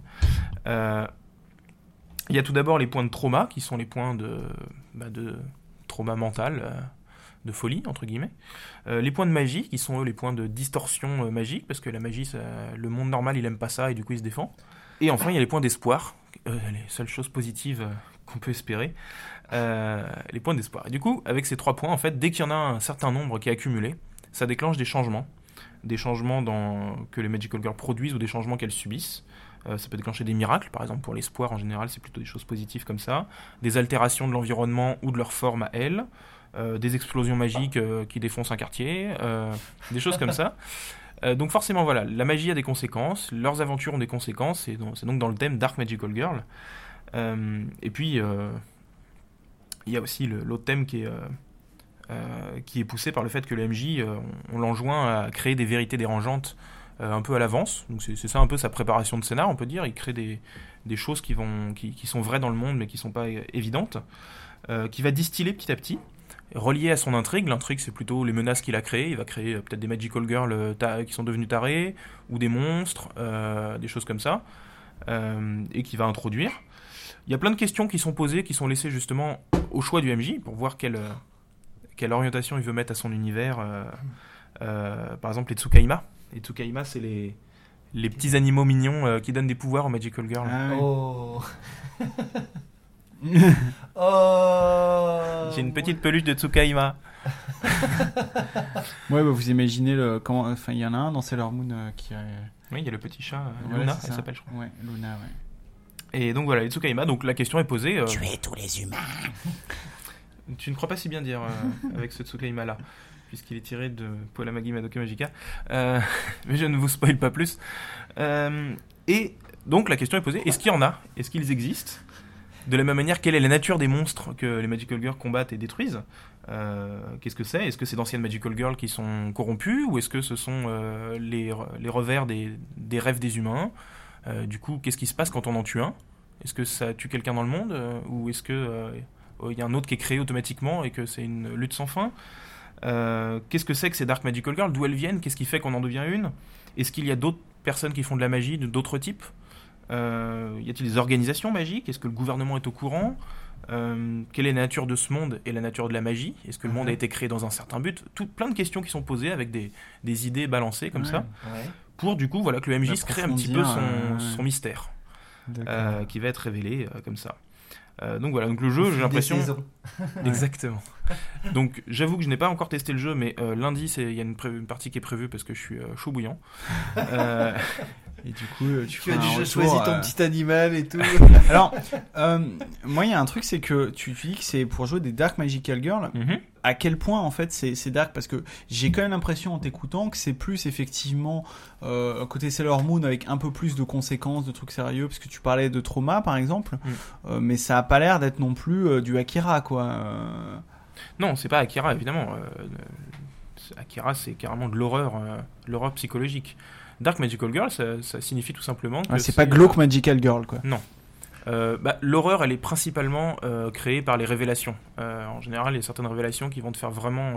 Euh, il y a tout d'abord les points de trauma, qui sont les points de, bah, de trauma mental, euh, de folie, entre guillemets. Euh, les points de magie, qui sont eux les points de distorsion euh, magique, parce que la magie, le monde normal, il aime pas ça et du coup il se défend. Et enfin, il y a les points d'espoir, euh, les seules choses positives euh, qu'on peut espérer, Euh, les points d'espoir. Et du coup, avec ces trois points, en fait, dès qu'il y en a un certain nombre qui est accumulé, ça déclenche des changements, des changements dans, que les Magical Girls produisent ou des changements qu'elles subissent. Euh, ça peut déclencher des miracles, par exemple pour l'espoir en général, c'est plutôt des choses positives comme ça, des altérations de l'environnement ou de leur forme à elles, euh, des explosions magiques euh, qui défoncent un quartier, euh, des choses comme ça. Donc forcément voilà, la magie a des conséquences, leurs aventures ont des conséquences, et c'est donc dans le thème Dark Magical Girl. Et puis il y a aussi l'autre thème qui est, qui est poussé par le fait que le MJ, euh, on, l'enjoint à créer des vérités dérangeantes euh, un peu à l'avance. Donc c'est ça un peu sa préparation de scénar, on peut dire. Il crée des, des choses qui, vont, qui, sont vraies dans le monde mais qui sont pas évidentes, euh, qui va distiller petit à petit, relié à son intrigue. L'intrigue c'est plutôt les menaces qu'il a créées. Il va créer euh, peut-être des magical girls euh, qui sont devenus tarés, ou des monstres, euh, des choses comme ça, euh, et qui va introduire. Il y a plein de questions qui sont posées, qui sont laissées justement au choix du MJ pour voir quelle, euh, quelle orientation il veut mettre à son univers. euh, euh, par exemple, les Tsukaima. Les Tsukaima, c'est les, les petits animaux mignons euh, qui donnent des pouvoirs aux Magical Girls. Ah, oui. Oh. oh. J'ai une petite peluche de Tsukaima. Ouais, bah, vous imaginez le, comment, enfin, il y en a un dans Sailor Moon euh, qui a, Oui, il y a le petit chat, euh, voilà, Luna, elle ça. s'appelle, je crois. Ouais, Luna, ouais. Et donc voilà, les Tsukaima, donc la question est posée. euh, Tuer tous les humains. Tu ne crois pas si bien dire euh, avec ce Tsukaima là, puisqu'il est tiré de Polamagi Madoka Magica. Euh, mais je ne vous spoil pas plus. Euh, et donc la question est posée est-ce qu'il y en a? Est-ce qu'ils existent? De la même manière, quelle est la nature des monstres que les Magical Girls combattent et détruisent? Euh, Qu'est-ce que c'est? Est-ce que c'est d'anciennes Magical Girls qui sont corrompues ou est-ce que ce sont les, les revers des, des rêves des humains? Du coup, qu'est-ce qui se passe quand on en tue un? Est-ce que ça tue quelqu'un dans le monde ou est-ce que il y a un autre qui est créé automatiquement et que c'est une lutte sans fin. Euh, Qu'est-ce que c'est que ces Dark Magical Girls? D'où elles viennent? Qu'est-ce qui fait qu'on en devient une? Est-ce qu'il y a d'autres personnes qui font de la magie d'autres types? Euh, Y a-t-il des organisations magiques? Est-ce que le gouvernement est au courant? Euh, Quelle est la nature de ce monde et la nature de la magie? Est-ce que le monde a Mhm. été créé dans un certain but? Tout, Plein de questions qui sont posées avec des, des idées balancées comme Ouais. ça Ouais. pour du coup voilà que le MJ se crée un petit peu son, euh, mystère euh, qui va être révélé euh, comme ça. Euh, donc voilà, donc le jeu, j'ai l'impression. Exactement. Donc j'avoue que je n'ai pas encore testé le jeu, mais euh, lundi c'est- il y a une, partie qui est prévue parce que je suis euh, chaud bouillant. Euh, Et du coup, euh, tu, Tu as déjà choisi ton petit animal et tout. Alors, euh, moi, il y a un truc, c'est que tu, tu dis que c'est pour jouer des Dark Magical Girls. mhm. À quel point, en fait, c'est dark Parce que j'ai quand même l'impression, en t'écoutant, que c'est plus effectivement euh, côté Sailor Moon avec un peu plus de conséquences, de trucs sérieux. Parce que tu parlais de trauma, par exemple. Mm. Euh, mais ça a pas l'air d'être non plus euh, du Akira, quoi. Non, c'est pas Akira évidemment. Euh, Akira c'est carrément de l'horreur, l'horreur psychologique. Dark Magical Girl, ça, ça signifie tout simplement que Ah, c'est pas glauque Magical Girl, quoi. Euh, bah, L'horreur, elle est principalement euh, créée par les révélations. Euh, en général, il y a certaines révélations qui vont te faire vraiment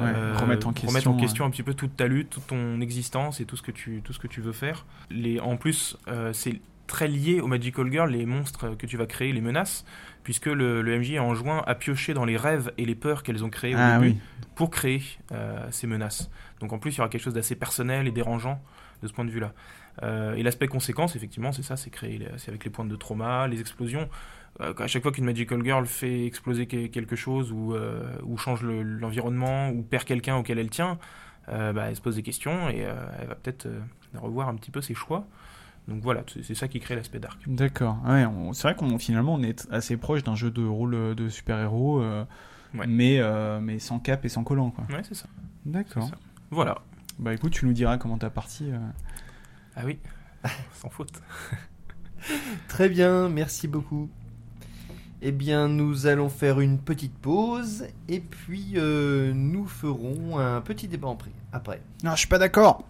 Ouais, remettre en question, en question un petit peu toute ta lutte, toute ton existence et tout ce que tu, tout ce que tu veux faire. Les, en plus, c'est très lié au Magical Girl, les monstres que tu vas créer, les menaces, puisque le, le MJ enjoint à piocher dans les rêves et les peurs qu'elles ont créées au Ah début oui. pour créer ces menaces. Donc en plus, il y aura quelque chose d'assez personnel et dérangeant de ce point de vue-là. Euh, et l'aspect conséquence, effectivement, c'est ça, c'est les- c'est avec les pointes de trauma, les explosions. Euh, à chaque fois qu'une Magical Girl fait exploser que- quelque chose ou, euh, ou change le- l'environnement ou perd quelqu'un auquel elle tient, bah, elle se pose des questions et elle va peut-être revoir un petit peu ses choix. Donc voilà, c'est ça qui crée l'aspect dark. D'accord. Ouais, on- c'est vrai qu'on finalement on est assez proche d'un jeu de rôle de super-héros, euh, Ouais. mais euh, mais sans cap et sans collant, quoi. Ouais, c'est ça. D'accord. Voilà. Bah écoute, tu nous diras comment t'as parti. euh. Ah oui, sans faute. Très bien, merci beaucoup. Eh bien, nous allons faire une petite pause et puis euh, nous ferons un petit débat en prix après. Non, je suis pas d'accord.